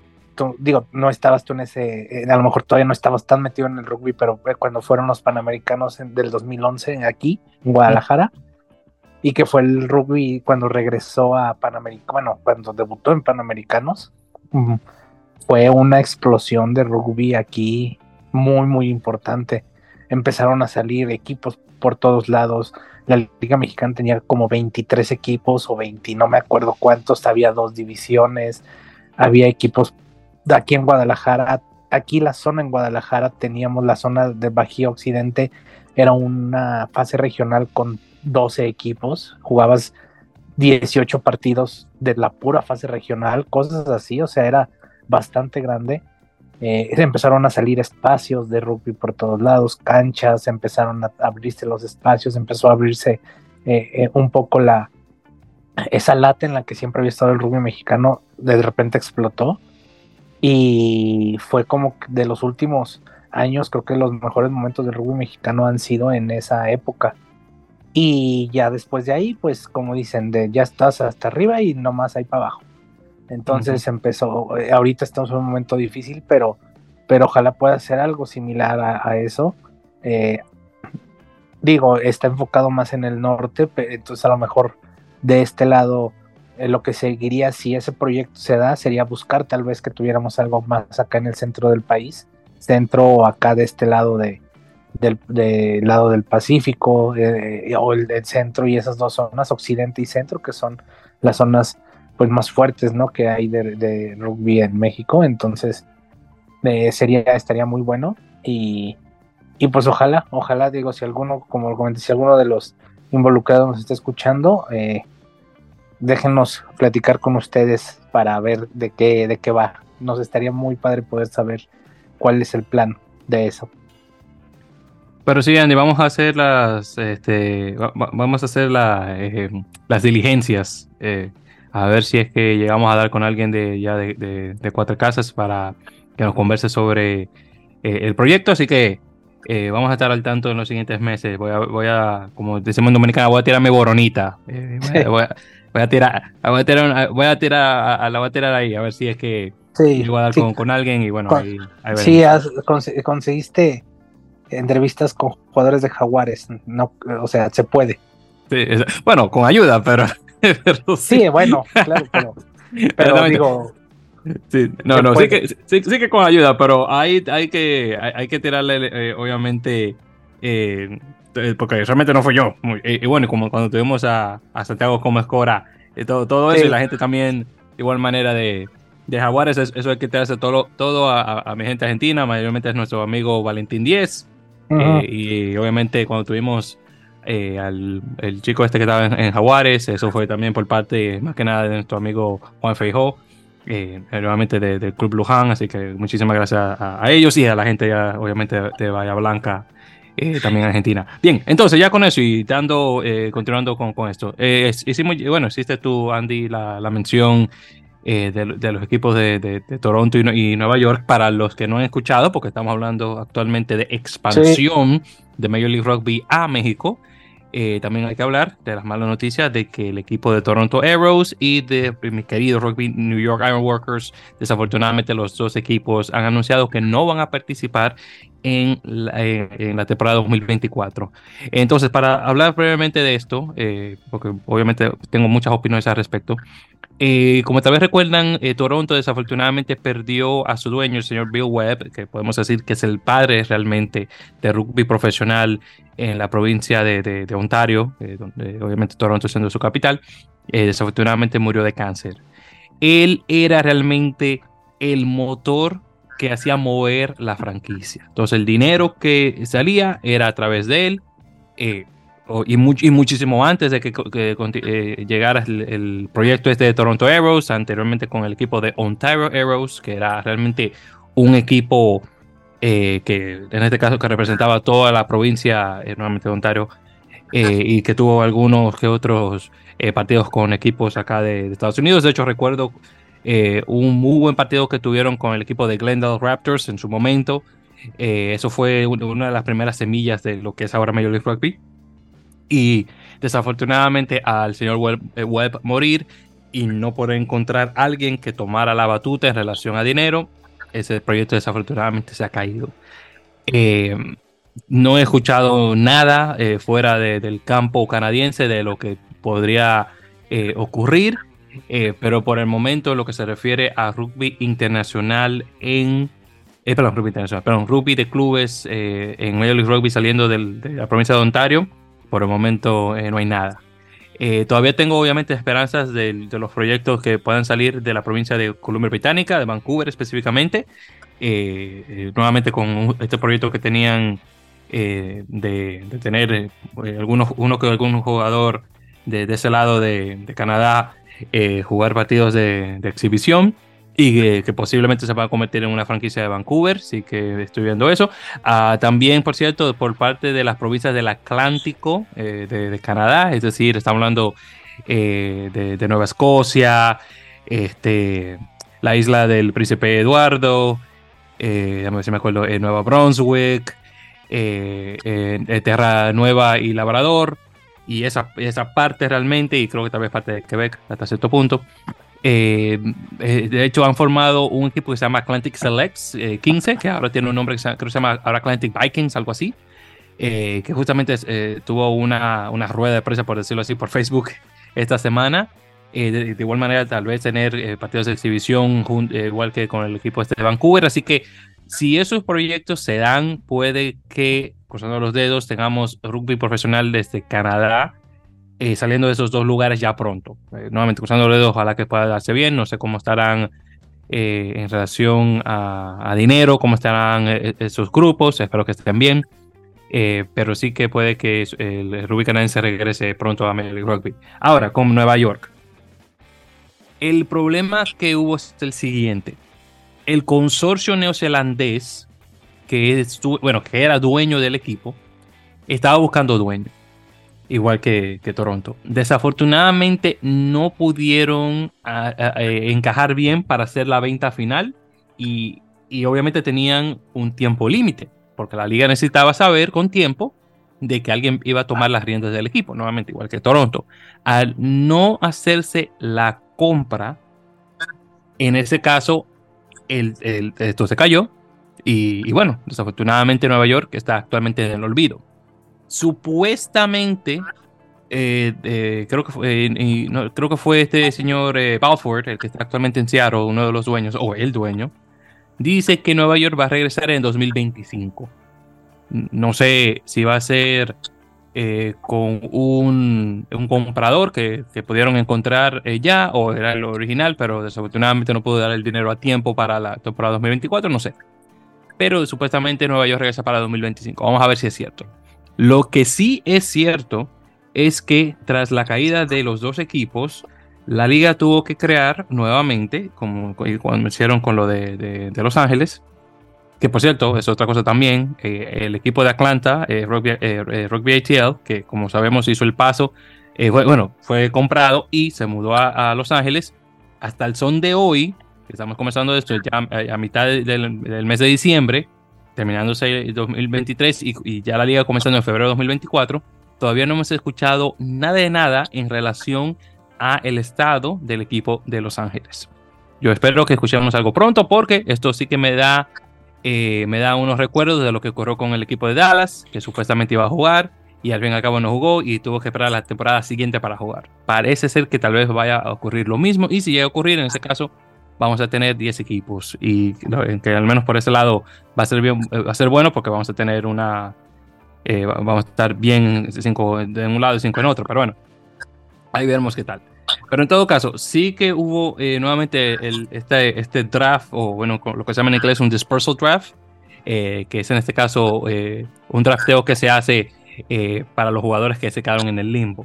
digo, no estabas tú en ese, a lo mejor todavía no estabas tan metido en el rugby, pero cuando fueron los Panamericanos del 2011 aquí, en Guadalajara, y que fue el rugby cuando regresó a Panamericanos, bueno, cuando debutó en Panamericanos, fue una explosión de rugby aquí muy, muy importante. Empezaron a salir equipos por todos lados. La Liga Mexicana tenía como 23 equipos o 20, no me acuerdo cuántos, había dos divisiones, había equipos aquí en Guadalajara. Aquí la zona en Guadalajara teníamos la zona de Bajío Occidente, era una fase regional con 12 equipos, jugabas 18 partidos de la pura fase regional, cosas así, o sea, era bastante grande. Eh, empezaron a salir espacios de rugby por todos lados, canchas, empezaron a abrirse los espacios, empezó a abrirse eh, eh, un poco la esa lata en la que siempre había estado el rugby mexicano, de repente explotó. Y fue como de los últimos años, creo que los mejores momentos del rugby mexicano han sido en esa época. Y ya después de ahí, pues como dicen, de ya estás hasta arriba y nomás ahí para abajo. Entonces empezó, eh, ahorita estamos en un momento difícil, pero, pero ojalá pueda ser algo similar a, eso. Eh, digo, está enfocado más en el norte, entonces a lo mejor de este lado eh, lo que seguiría si ese proyecto se da sería buscar tal vez que tuviéramos algo más acá en el centro del país, centro o acá de este lado de, del, lado del Pacífico eh, o el, centro y esas dos zonas, occidente y centro, que son las zonas pues más fuertes ¿no? que hay de, rugby en México. Entonces eh, sería, estaría muy bueno y, y, pues ojalá, ojalá digo, si alguno, como comenté, si alguno de los involucrados nos está escuchando, eh, déjenos platicar con ustedes para ver de qué, de qué va. Nos estaría muy padre poder saber cuál es el plan de eso. Pero sí, Andy, vamos a hacer las, este, vamos a hacer eh, las diligencias, a ver si es que llegamos a dar con alguien de ya de, cuatro casas para que nos converse sobre eh, el proyecto. Así que vamos a estar al tanto en los siguientes meses. Voy a, voy a como decimos en Dominicana, voy a tirarme boronita. voy, a, tirar, voy a tirar, voy a tirar, la voy a tirar ahí, a ver si es que sí, voy a dar con, alguien y bueno, ahí, Sí, conseguiste entrevistas con jugadores de Jaguares. No, o sea, se puede. bueno, con ayuda, pero. (laughs) sí. bueno, claro, pero. (laughs) Pero digo. Sí, no, no, sí que, sí, que, con ayuda, pero hay, hay, que, hay, que tirarle, eh, obviamente, eh, porque realmente no fue yo. y, bueno, como cuando tuvimos a, a Santiago como escora, y todo, todo eso, y la gente también, igual manera de, de Jaguares, eso hay que tirarse todo, todo a, a, mi gente argentina, mayormente es nuestro amigo Valentín Díez, eh, y obviamente cuando tuvimos eh, al el chico este que estaba en, Jaguares, eso fue también por parte más que nada de nuestro amigo Juan Feijó, eh, nuevamente del Club Luján, así que muchísimas gracias a, ellos y a la gente ya obviamente de, Bahía Blanca. también en Argentina. Bien, entonces ya con eso y dando, continuando con, con esto, hicimos, bueno, hiciste tú, Andy, la, la mención eh, de, los equipos de, Toronto y, Nueva York, para los que no han escuchado, porque estamos hablando actualmente de expansión de Major League Rugby a México. Eh, también hay que hablar de las malas noticias de que el equipo de Toronto Arrows y de mi querido Rugby New York Ironworkers, desafortunadamente los dos equipos han anunciado que no van a participar en la, temporada 2024. Entonces, para hablar brevemente de esto, eh, porque obviamente tengo muchas opiniones al respecto, eh, como tal vez recuerdan, eh, Toronto desafortunadamente perdió a su dueño, el señor Bill Webb, que podemos decir que es el padre realmente de rugby profesional en la provincia de, Ontario, eh, donde obviamente Toronto siendo su capital. desafortunadamente murió de cáncer. Él era realmente el motor que hacía mover la franquicia. Entonces el dinero que salía era a través de él y, muchísimo antes de que, eh, llegara el, proyecto este de Toronto Arrows, anteriormente con el equipo de Ontario Arrows, que era realmente un equipo eh, que en este caso que representaba toda la provincia eh, nuevamente de Ontario y que tuvo algunos que otros partidos con equipos acá de, Estados Unidos. De hecho, recuerdo un muy buen partido que tuvieron con el equipo de Glendale Raptors en su momento. eso fue una de las primeras semillas de lo que es ahora Major League Rugby y desafortunadamente al señor Webb, eh, morir y no poder encontrar a alguien que tomara la batuta en relación a dinero, ese proyecto desafortunadamente se ha caído. Eh, no he escuchado nada eh, fuera del campo canadiense de lo que podría ocurrir, pero por el momento lo que se refiere a rugby internacional en... perdón, rugby internacional, perdón, rugby de clubes en Major League Rugby saliendo de la provincia de Ontario, por el momento eh, no hay nada. Eh, todavía tengo obviamente esperanzas de, los proyectos que puedan salir de la provincia de Columbia Británica, de Vancouver específicamente, eh, nuevamente con este proyecto que tenían de, tener algunos, uno que algún jugador de, ese lado de, Canadá jugar partidos de, exhibición y que, posiblemente se va a convertir en una franquicia de Vancouver, sí que estoy viendo eso. Ah, también, por cierto, por parte de las provincias del Atlántico eh, de, Canadá, es decir, estamos hablando eh, de, Nueva Escocia, este, la isla del Príncipe Eduardo, eh, ver si me acuerdo, eh, Nueva Brunswick, eh, Terra Nueva y Labrador, y esa, esa parte realmente, y creo que tal vez parte de Quebec hasta cierto punto. De hecho, han formado un equipo que se llama Atlantic Selects 15, que ahora tiene un nombre que se, creo que se llama Atlantic Vikings, algo así. que justamente tuvo una, una rueda de prensa, por decirlo así, por Facebook esta semana, eh, de, igual manera, tal vez tener eh, partidos de exhibición eh, igual que con el equipo este de Vancouver. Así que si esos proyectos se dan, puede que, cruzando los dedos, tengamos rugby profesional desde Canadá saliendo de esos dos lugares ya pronto. nuevamente, cruzando los dedos, ojalá que pueda darse bien. No sé cómo estarán en relación a, dinero, cómo estarán esos grupos. Espero que estén bien. pero sí que puede que el rugby canadiense regrese pronto a Major Rugby. Ahora, con Nueva York. El problema que hubo es el siguiente. El consorcio neozelandés, que, bueno, que era dueño del equipo, estaba buscando dueño, igual que, Toronto. Desafortunadamente no pudieron encajar bien para hacer la venta final y, y obviamente tenían un tiempo límite, porque la liga necesitaba saber con tiempo de que alguien iba a tomar las riendas del equipo, nuevamente igual que Toronto. Al no hacerse la compra, en ese caso, esto se cayó y, bueno, desafortunadamente Nueva York está actualmente en el olvido. Supuestamente, eh, eh, creo, que fue, este señor eh, Balfour, el que está actualmente en Seattle, uno de los dueños, o el dueño, dice que Nueva York va a regresar en 2025. No sé si va a ser con un, comprador que, que pudieron encontrar ya, o era el original, pero desafortunadamente no pudo dar el dinero a tiempo para la temporada 2024, no sé. Pero supuestamente Nueva York regresa para 2025. Vamos a ver si es cierto. Lo que sí es cierto es que tras la caída de los dos equipos, la liga tuvo que crear nuevamente, como cuando hicieron con lo de, de, de Los Ángeles, que por cierto, es otra cosa también, eh, el equipo de Atlanta, eh, Rugby, eh, Rugby, ATL, que como sabemos hizo el paso, bueno, fue comprado y se mudó a, Los Ángeles. Hasta el son de hoy, que estamos comenzando esto ya a mitad del, mes de diciembre, terminándose el 2023 y, y, ya la liga comenzando en febrero de 2024, todavía no hemos escuchado nada de nada en relación a el estado del equipo de Los Ángeles. Yo espero que escuchemos algo pronto porque esto sí que me da eh, me da unos recuerdos de lo que ocurrió con el equipo de Dallas, que supuestamente iba a jugar y al fin y al cabo no jugó y tuvo que esperar la temporada siguiente para jugar. Parece ser que tal vez vaya a ocurrir lo mismo y si llega a ocurrir, en ese caso, vamos a tener 10 equipos y que al menos por ese lado va a ser, bien, va a ser bueno porque vamos a tener una... Eh, vamos a estar bien cinco de un lado y cinco en otro, pero bueno, ahí veremos qué tal. Pero en todo caso, sí que hubo eh, nuevamente el, este, este draft, o bueno, lo que se llama en inglés un dispersal draft, eh, que es en este caso eh, un drafteo que se hace para los jugadores que se quedaron en el limbo.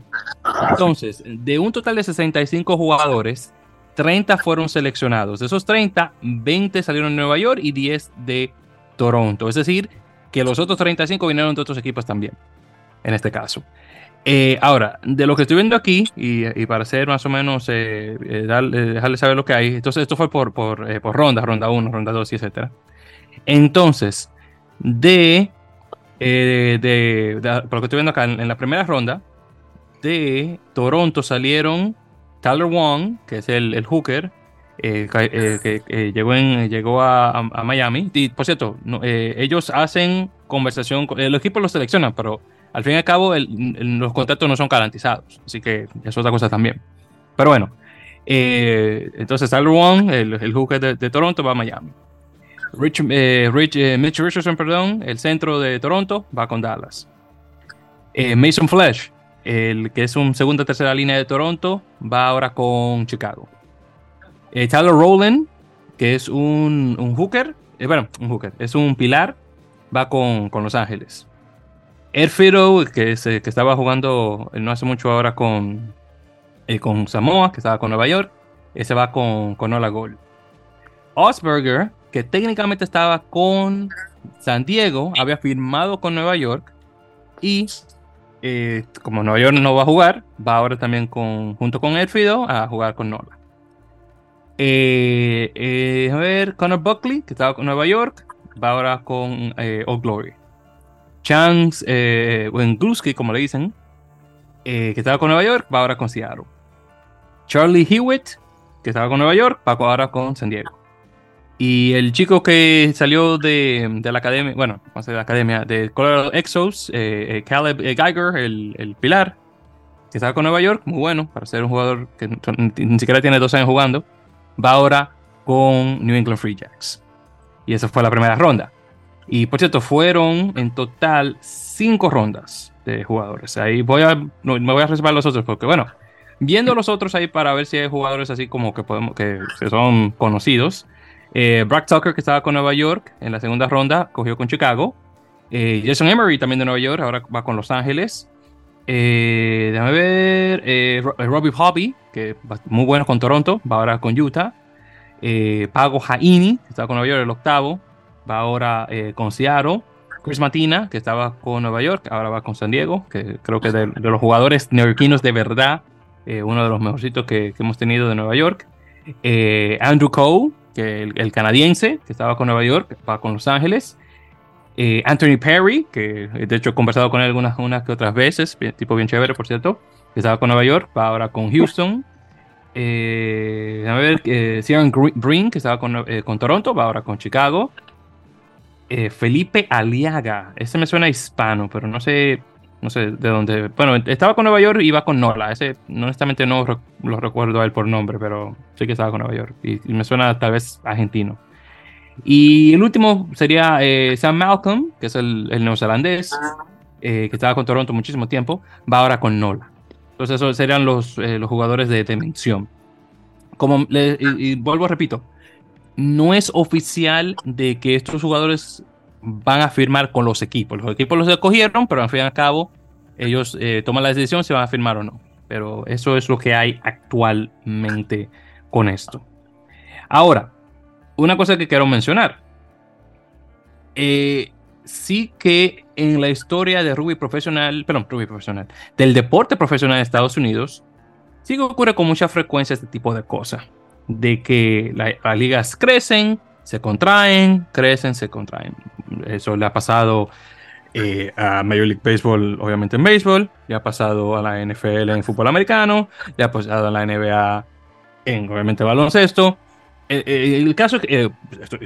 Entonces, de un total de 65 jugadores, 30 fueron seleccionados. De esos 30, 20 salieron de Nueva York y 10 de Toronto. Es decir, que los otros 35 vinieron de otros equipos también, en este caso. Eh, ahora, de lo que estoy viendo aquí, y, para hacer más o menos, eh, eh, dejarle saber lo que hay, entonces esto fue por, por, por ronda, ronda 1, ronda 2, etc. Entonces, de, de, por lo que estoy viendo acá, en, la primera ronda, de Toronto salieron Tyler Wong, que es el, el hooker, que llegó, en, llegó a, a, Miami. Y por cierto, ellos hacen conversación, el equipo lo selecciona, pero al fin y al cabo, los contratos no son garantizados, así que es otra cosa también. Pero bueno, eh, entonces Tyler Wong, el, el jugador de, Toronto, va a Miami. Rich, eh, eh, Mitch Richardson, perdón, el centro de Toronto, va con Dallas. Mason Flesh, el que es un segunda tercera línea de Toronto, va ahora con Chicago. Tyler Rowland, que es un, un hooker, bueno, un hooker, es un pilar, va con, con Los Ángeles. Airfido, que, que estaba jugando no hace mucho ahora con, eh, con Samoa, que estaba con Nueva York, ese va con, con Ola Gol. Osberger, que técnicamente estaba con San Diego, había firmado con Nueva York y eh, como Nueva York no va a jugar, va ahora también con, junto con Airfido a jugar con Nola. Eh, a ver, Connor Buckley, que estaba con Nueva York, va ahora con Old Glory. Chance eh, como le dicen, que estaba con Nueva York, va ahora con Seattle. Charlie Hewitt, que estaba con Nueva York, va ahora con San Diego. Y el chico que salió de, la academia, bueno, no de la academia, de Colorado Exos, eh, eh, Caleb eh, Geiger, el, pilar, que estaba con Nueva York, muy bueno, para ser un jugador que ni siquiera tiene dos años jugando, va ahora con New England Free Jacks. Y esa fue la primera ronda. Y por cierto, fueron en total cinco rondas de jugadores. Ahí voy a, me voy a reservar los otros porque, bueno, viendo los otros ahí para ver si hay jugadores así como que podemos, que son conocidos. Eh, Tucker, que estaba con Nueva York en la segunda ronda, cogió con Chicago. Eh, Jason Emery, también de Nueva York, ahora va con Los Ángeles. Eh, déjame ver. Eh, Robbie Hobby, que muy bueno con Toronto, va ahora con Utah. Pago Jaini, que estaba con Nueva York el octavo, va ahora con Seattle. Chris Matina, que estaba con Nueva York, ahora va con San Diego, que creo que de, de los jugadores neoyorquinos de verdad, uno de los mejorcitos que, que, hemos tenido de Nueva York. Andrew Cole, que el, canadiense, que estaba con Nueva York, va con Los Ángeles. Eh, Anthony Perry, que de hecho he conversado con él algunas unas que otras veces, tipo bien chévere, por cierto, que estaba con Nueva York, va ahora con Houston. Eh, a ver, eh, Green, que estaba con, eh, con, Toronto, va ahora con Chicago. Felipe Aliaga, ese me suena hispano, pero no sé no sé de dónde. Bueno, estaba con Nueva York y iba con Nola. Ese, honestamente, no lo recuerdo a él por nombre, pero sí que estaba con Nueva York. Y, me suena tal vez argentino. Y el último sería eh, Sam Malcolm, que es el, neozelandés, eh, que estaba con Toronto muchísimo tiempo. Va ahora con Nola. Entonces, esos serían los, eh, los jugadores de, dimensión. Como y, y vuelvo, repito, no es oficial de que estos jugadores van a firmar con los equipos. Los equipos los escogieron, pero al fin y al cabo ellos eh, toman la decisión si van a firmar o no. Pero eso es lo que hay actualmente con esto. Ahora, una cosa que quiero mencionar. Eh, sí que en la historia de rugby profesional, perdón, rugby profesional, del deporte profesional de Estados Unidos, sí que ocurre con mucha frecuencia este tipo de cosas. De que las ligas crecen, se contraen, crecen, se contraen. Eso le ha pasado eh, a Major League Baseball, obviamente en béisbol, le ha pasado a la NFL en fútbol americano, le ha pasado a la NBA en, obviamente, baloncesto. Eh, eh, el, caso que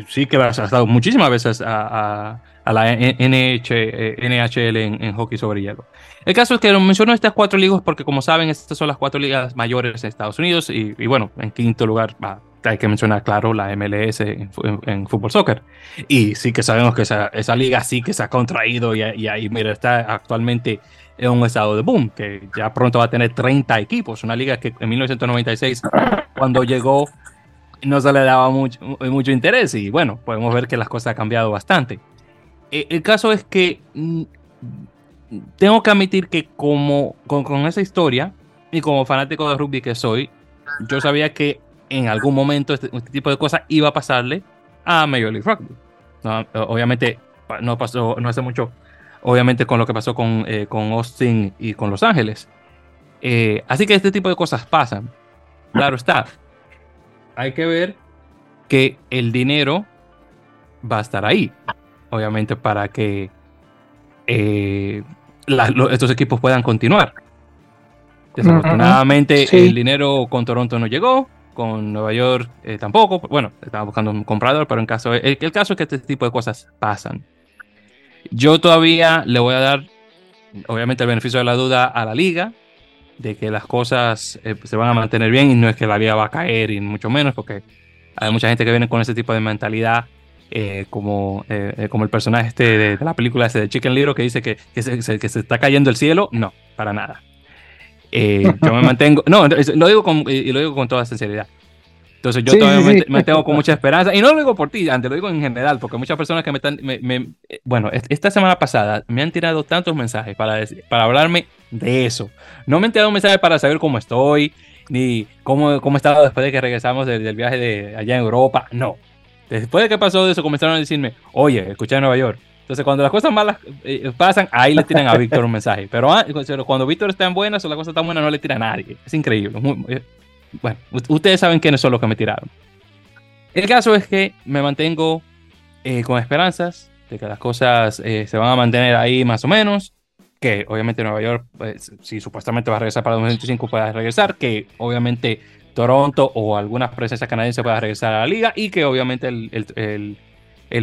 sí que ha estado muchísimas veces a, la NHL en, hockey sobre hielo. El caso es que menciono estas cuatro ligas porque, como saben, estas son las cuatro ligas mayores de Estados Unidos y, y bueno, en quinto lugar va hay que mencionar, claro, la MLS en, fútbol soccer. Y sí que sabemos que esa, esa, liga sí que se ha contraído y, ahí, mira, está actualmente en un estado de boom, que ya pronto va a tener 30 equipos. Una liga que en 1996, cuando llegó, no se le daba mucho, mucho interés. Y bueno, podemos ver que las cosas han cambiado bastante. E, el caso es que mm, tengo que admitir que como con, con esa historia y como fanático de rugby que soy, yo sabía que en algún momento este, este, tipo de cosas iba a pasarle a Major League Rugby. obviamente no pasó, no hace mucho, obviamente con lo que pasó con, eh, con Austin y con Los Ángeles. Eh, así que este tipo de cosas pasan. Claro está. Hay que ver que el dinero va a estar ahí. Obviamente para que eh, estos equipos puedan continuar. Desafortunadamente el dinero con Toronto no llegó con Nueva York eh, tampoco. Bueno, estaba buscando un comprador, pero en caso, el, el, caso es que este tipo de cosas pasan. Yo todavía le voy a dar, obviamente, el beneficio de la duda a la liga, de que las cosas eh, se van a mantener bien y no es que la liga va a caer, y mucho menos, porque hay mucha gente que viene con ese tipo de mentalidad. Eh, como, como el personaje este de, la película ese de Chicken Little que dice que, que, se, que se está cayendo el cielo, no, para nada. Eh, yo me mantengo, no, lo digo con, y lo digo con toda sinceridad. Entonces yo todavía me mantengo con mucha esperanza. Y no lo digo por ti, antes lo digo en general, porque muchas personas que me están... Me, bueno, esta semana pasada me han tirado tantos mensajes para, para hablarme de eso. No me han tirado mensajes para saber cómo estoy, ni cómo, cómo he estado después de que regresamos del, viaje de allá en Europa. No. Después de que pasó eso, comenzaron a decirme, oye, escuché en Nueva York. Entonces, cuando las cosas malas eh, pasan, ahí le tiran a Víctor un mensaje. Pero ah, cuando Víctor está en buenas o la cosa está buena, no le tira a nadie. Es increíble. Eh, bueno, ustedes saben quiénes son los que me tiraron. El caso es que me mantengo eh, con esperanzas de que las cosas eh, se van a mantener ahí más o menos, que obviamente Nueva York, pues, si supuestamente va a regresar para 2025, pueda regresar, que obviamente Toronto o algunas presencias canadienses puedan regresar a la liga y que obviamente el, el, el,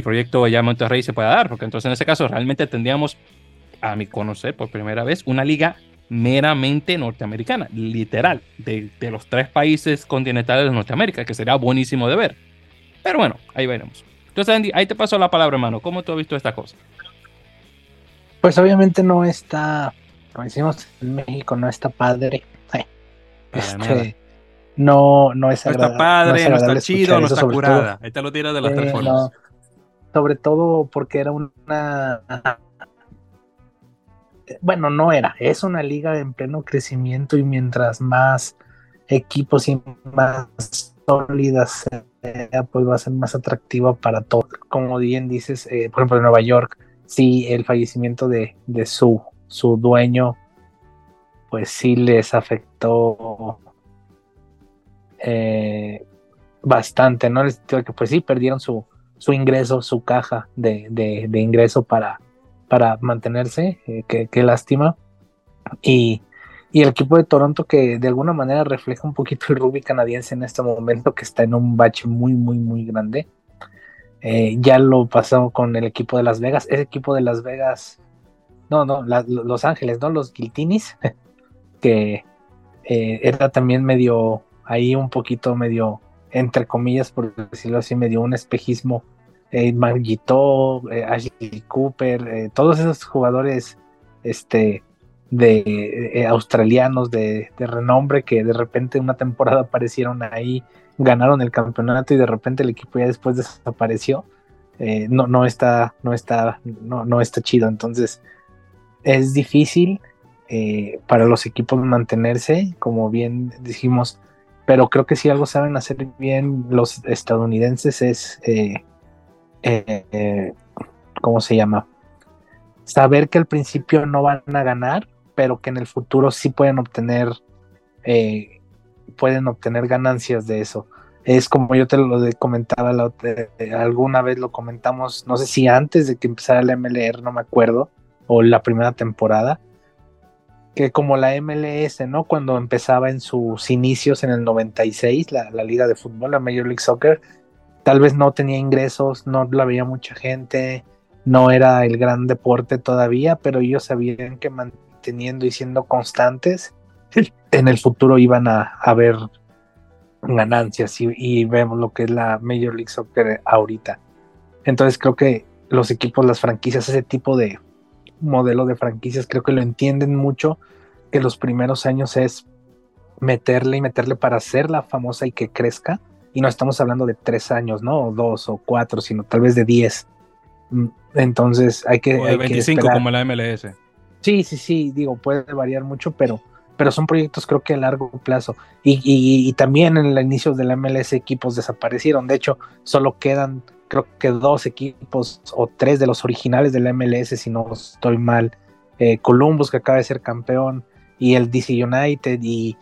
proyecto ya Monterrey se pueda dar, porque entonces en ese caso realmente tendríamos, a mi conocer por primera vez, una liga meramente norteamericana, literal, de, de los tres países continentales de Norteamérica, que sería buenísimo de ver. Pero bueno, ahí veremos. Entonces, Andy, ahí te paso la palabra, hermano. ¿Cómo tú has visto esta cosa? Pues obviamente no está, como decimos en México, no está padre. Este, no, no es agradable. No está padre, no, está chido, no está curada. Ahí te lo tiras de las tres formas. Sobre todo porque era una. Bueno, no era, es una liga en pleno crecimiento y mientras más equipos y más sólidas pues va a ser más atractiva para todos. Como bien dices, eh, por ejemplo, en Nueva York, sí, el fallecimiento de, su, su dueño, pues sí les afectó eh, bastante, ¿no? Les que pues sí, perdieron su, su ingreso, su caja de, de, ingreso para, para mantenerse, eh, qué lástima. Y y el equipo de Toronto que de alguna manera refleja un poquito el rugby canadiense en este momento que está en un bache muy muy muy grande. Eh, ya lo pasó con el equipo de Las Vegas. Ese equipo de Las Vegas, no, no, Los Ángeles, ¿no? Los Guiltinis, (laughs) que eh, era también medio, ahí un poquito medio, entre comillas, por decirlo así, medio un espejismo. Eh, Margito, eh, Ashley Cooper, todos esos jugadores, este, de eh, australianos de, renombre que de repente una temporada aparecieron ahí, ganaron el campeonato y de repente el equipo ya después desapareció. Eh, no, no está, no está, no, no está chido. Entonces, es difícil eh, para los equipos mantenerse, como bien dijimos, pero creo que si algo saben hacer bien los estadounidenses es, ¿cómo se llama? Saber que al principio no van a ganar, pero que en el futuro sí pueden obtener, eh, pueden obtener ganancias de eso. Es como yo te lo comentaba la, eh, alguna vez lo comentamos, no sé si antes de que empezara el MLR, no me acuerdo, o la primera temporada, que como la MLS, ¿no? Cuando empezaba en sus inicios en el 96, la, la liga de fútbol, la Major League Soccer, tal vez no tenía ingresos, no la veía mucha gente, no era el gran deporte todavía, pero ellos sabían que teniendo y siendo constantes, (laughs) en el futuro iban a haber ganancias y, vemos lo que es la Major League Soccer ahorita. Entonces creo que los equipos, las franquicias, ese tipo de modelo de franquicias, creo que lo entienden mucho, que los primeros años es meterle y meterle para hacerla famosa y que crezca. Y no estamos hablando de tres años, ¿no? O dos o cuatro, sino tal vez de diez. Mm, entonces hay que... O de 25 como la MLS. Sí, sí, sí, digo, puede variar mucho, pero, pero son proyectos creo que a largo plazo. Y, también en el inicio de la MLS equipos desaparecieron. De hecho, solo quedan creo que dos equipos o tres de los originales de la MLS, si no estoy mal. Eh, Columbus, que acaba de ser campeón, y el DC United, y,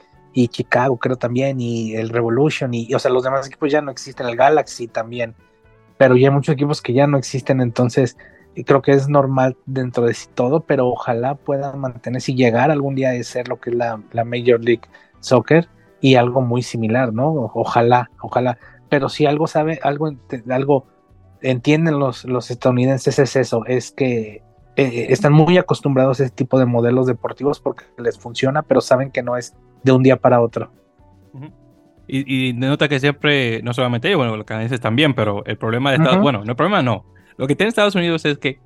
Chicago, creo también, y el Revolution, y, o sea, los demás equipos ya no existen, el Galaxy también, pero ya hay muchos equipos que ya no existen, entonces creo que es normal dentro de sí todo, pero ojalá pueda mantenerse y llegar algún día a ser lo que es la, Major League Soccer y algo muy similar, ¿no? Ojalá, ojalá. Pero si algo sabe, algo, algo entienden los, los estadounidenses es eso, es que eh, están muy acostumbrados a ese tipo de modelos deportivos porque les funciona, pero saben que no es de un día para otro. Y, y nota que siempre, no solamente ellos, bueno, los canadienses también, pero el problema de Estados bueno, no el problema no, lo que tiene Estados Unidos es que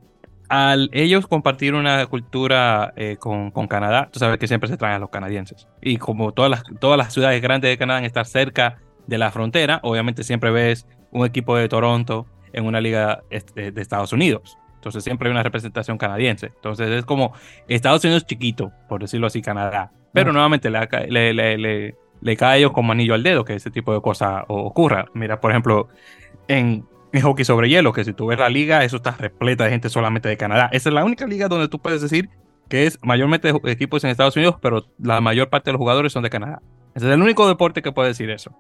al ellos compartir una cultura eh, con, con, Canadá, tú sabes que siempre se traen a los canadienses. Y como todas las, todas las ciudades grandes de Canadá están cerca de la frontera, obviamente siempre ves un equipo de Toronto en una liga este, de Estados Unidos. Entonces siempre hay una representación canadiense. Entonces es como Estados Unidos chiquito, por decirlo así, Canadá. Pero nuevamente le, le, le, le, cae a ellos como anillo al dedo que ese tipo de cosas ocurra. Mira, por ejemplo, en en hockey sobre hielo, que si tú ves la liga, eso está repleta de gente solamente de Canadá. Esa es la única liga donde tú puedes decir que es mayormente equipos en Estados Unidos, pero la mayor parte de los jugadores son de Canadá. Ese es el único deporte que puede decir eso.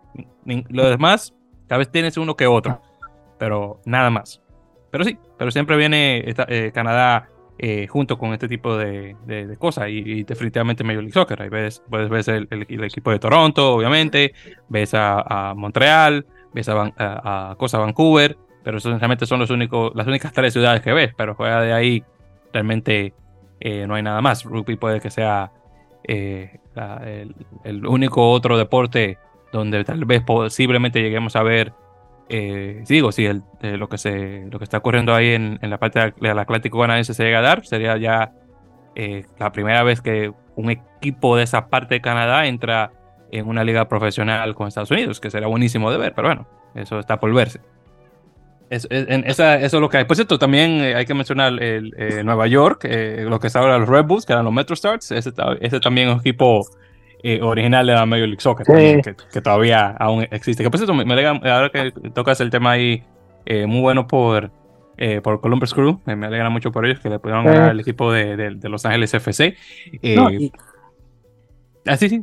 Lo demás Cada vez tienes uno que otro, pero nada más. Pero sí, pero siempre viene eh, Canadá eh, junto con este tipo de, cosas y, definitivamente Major League Soccer. Ahí ves, puedes ver el, equipo de Toronto, obviamente, ves a, Montreal, ves a, Cosa Vancouver, pero eso realmente son los únicos, las únicas tres ciudades que ves, pero fuera de ahí realmente eh, no hay nada más. Rugby puede que sea el, único otro deporte donde tal vez posiblemente lleguemos a ver eh, digo, si eh, lo, que está ocurriendo ahí en, la parte del Atlántico canadiense se llega a dar, sería ya eh, la primera vez que un equipo de esa parte de Canadá entra en una liga profesional con Estados Unidos, que sería buenísimo de ver, pero bueno, eso está por verse. eso es lo que hay. Por cierto, también hay que mencionar el, Nueva York, lo que es ahora los Red Bulls, que eran los Metro Stars. Ese, ese también es un equipo eh, original de la Major League Soccer, que, todavía aún existe. Que por cierto, me, ahora que tocas el tema ahí, eh, muy bueno por, eh, por Columbus Crew, me alegra mucho por ellos que le pudieron ganar al equipo de, de, Los Ángeles FC. y... Ah, sí, sí,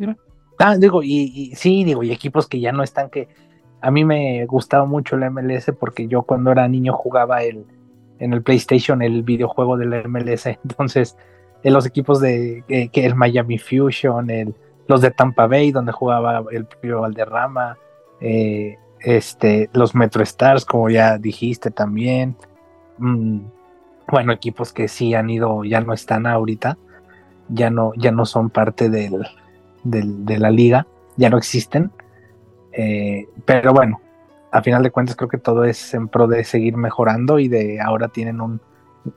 Ah, digo, y, sí, digo, y equipos que ya no están que. A mí me gustaba mucho la MLS porque yo cuando era niño jugaba el, en el PlayStation el videojuego de la MLS. (laughs) Entonces, en los equipos de que el Miami Fusion, el, los de Tampa Bay, donde jugaba el Pío Valderrama, eh, este, los Metro Stars, como ya dijiste también. Mm, bueno, equipos que sí han ido, ya no están ahorita, ya no, ya no son parte del, de la liga, ya no existen. Eh, pero bueno, a final de cuentas creo que todo es en pro de seguir mejorando y de ahora tienen un,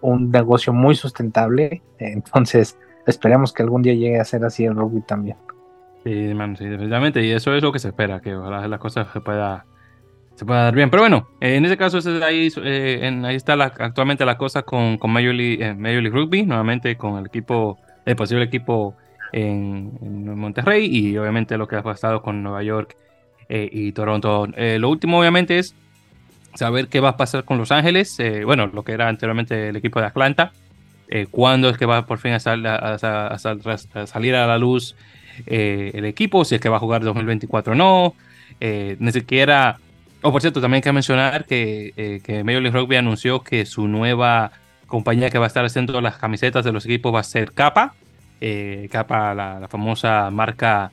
un negocio muy sustentable. Entonces, esperemos que algún día llegue a ser así el rugby también. Sí, definitivamente. Y eso es lo que se espera, que ojalá las cosas se pueda, se pueda dar bien. Pero bueno, en ese caso, ahí, eh, ahí está actualmente la cosa con, con Major, League, eh, Major League Rugby, nuevamente con el equipo, el posible equipo en, Monterrey y obviamente lo que ha pasado con Nueva York eh, y Toronto. lo último, obviamente, es saber qué va a pasar con Los Ángeles. bueno, lo que era anteriormente el equipo de Atlanta. cuándo es que va por fin a, salir a la luz eh, el equipo, si es que va a jugar 2024 o no. Eh, ni siquiera. Oh, por cierto, también hay que mencionar que, eh, que Major League Rugby anunció que su nueva compañía que va a estar haciendo las camisetas de los equipos va a ser Capa. Capa, la, famosa marca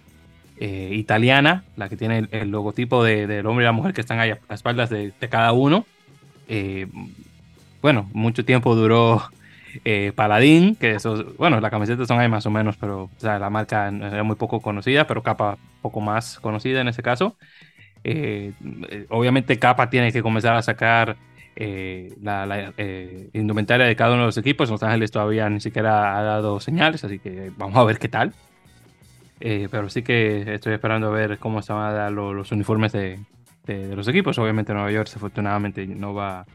italiana, la que tiene el, logotipo del hombre y la mujer que están ahí a las espaldas de cada uno. bueno, mucho tiempo duró eh, Paladín, que eso, bueno, las camisetas son ahí más o menos, pero la marca es muy poco conocida, pero capa poco más conocida en ese caso. Eh, obviamente capa tiene que comenzar a sacar eh, la, indumentaria de cada uno de los equipos. Los Ángeles todavía ni siquiera ha dado señales, así que vamos a ver qué tal. pero sí que estoy esperando a ver cómo se van a dar los, uniformes de, los equipos. Obviamente Nueva York, desafortunadamente, no va,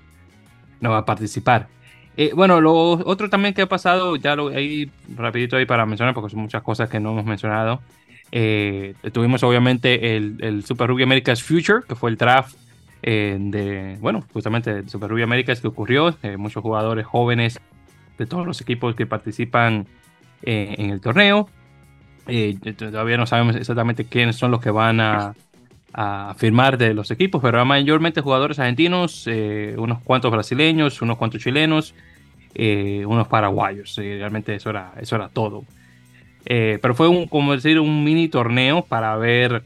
no va a participar. Eh, bueno, lo otro también que ha pasado, ya lo ahí rapidito ahí para mencionar, porque son muchas cosas que no hemos mencionado. Eh, tuvimos obviamente el, Super Rugby Americas Future, que fue el draft eh, de, bueno, justamente Super Rugby Americas que ocurrió. muchos jugadores jóvenes de todos los equipos que participan en el torneo. todavía no sabemos exactamente quiénes son los que van a, a firmar de los equipos, pero mayormente jugadores argentinos, unos cuantos brasileños, unos cuantos chilenos eh, unos paraguayos. realmente eso era, eso era todo. Eh, pero fue un, como decir, un mini torneo para ver,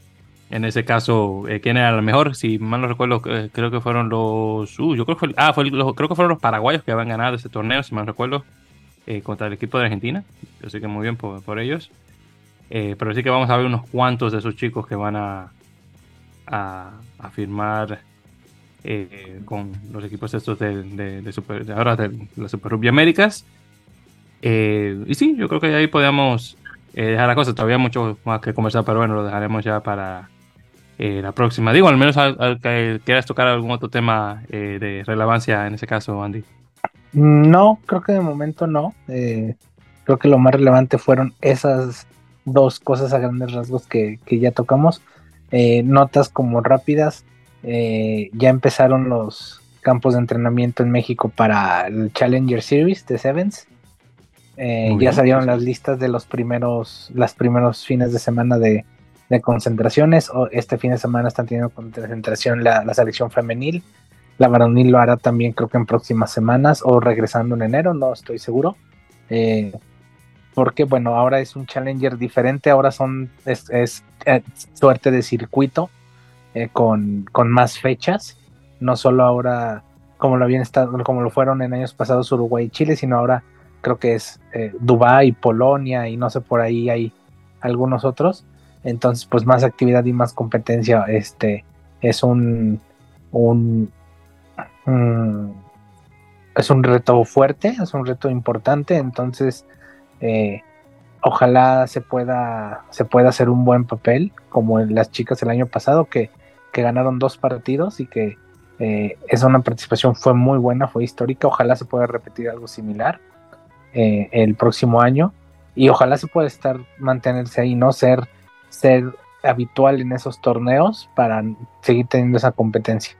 en ese caso, eh, quién era el mejor. Si mal no recuerdo, creo que fueron los. Uh, yo creo que, fue, ah, fue, creo que fueron los paraguayos que habían ganado ese torneo, si mal recuerdo, contra el equipo de Argentina. Así que muy bien por, por ellos. pero sí que vamos a ver unos cuantos de esos chicos que van a, a, firmar eh, con los equipos estos de, de, super, ahora de la Super Rugby Américas. Eh, y sí, yo creo que ahí podemos eh, dejar la cosa. Todavía mucho más que conversar, pero bueno, lo dejaremos ya para la próxima. Digo, al menos al, que quieras tocar algún otro tema de relevancia en ese caso, Andy. No, creo que de momento no. creo que lo más relevante fueron esas dos cosas a grandes rasgos que ya tocamos. Notas como rápidas eh, ya empezaron los campos de entrenamiento en México para el Challenger Series de Sevens. Eh, ya salieron las listas de los primeros, las primeros fines de semana de, de concentraciones. O este fin de semana están teniendo concentración la, la, selección femenil. La varonil lo hará también creo que en próximas semanas o regresando en enero, no estoy seguro. Eh, porque bueno, ahora es un challenger diferente, ahora son es, eh, suerte de circuito eh, con, con, más fechas, no solo ahora como lo habían estado, como lo fueron en años pasados Uruguay y Chile, sino ahora creo que es Dubái, Polonia y no sé por ahí hay algunos otros. Entonces, pues más actividad y más competencia, este es un, un, es un reto fuerte, es un reto importante, entonces eh, ojalá se pueda, se pueda hacer un buen papel, como las chicas el año pasado, que, que ganaron dos partidos y que eh, esa una participación fue muy buena, fue histórica, ojalá se pueda repetir algo similar eh, el próximo año. Y ojalá se pueda estar, mantenerse ahí, no ser ser habitual en esos torneos para seguir teniendo esa competencia.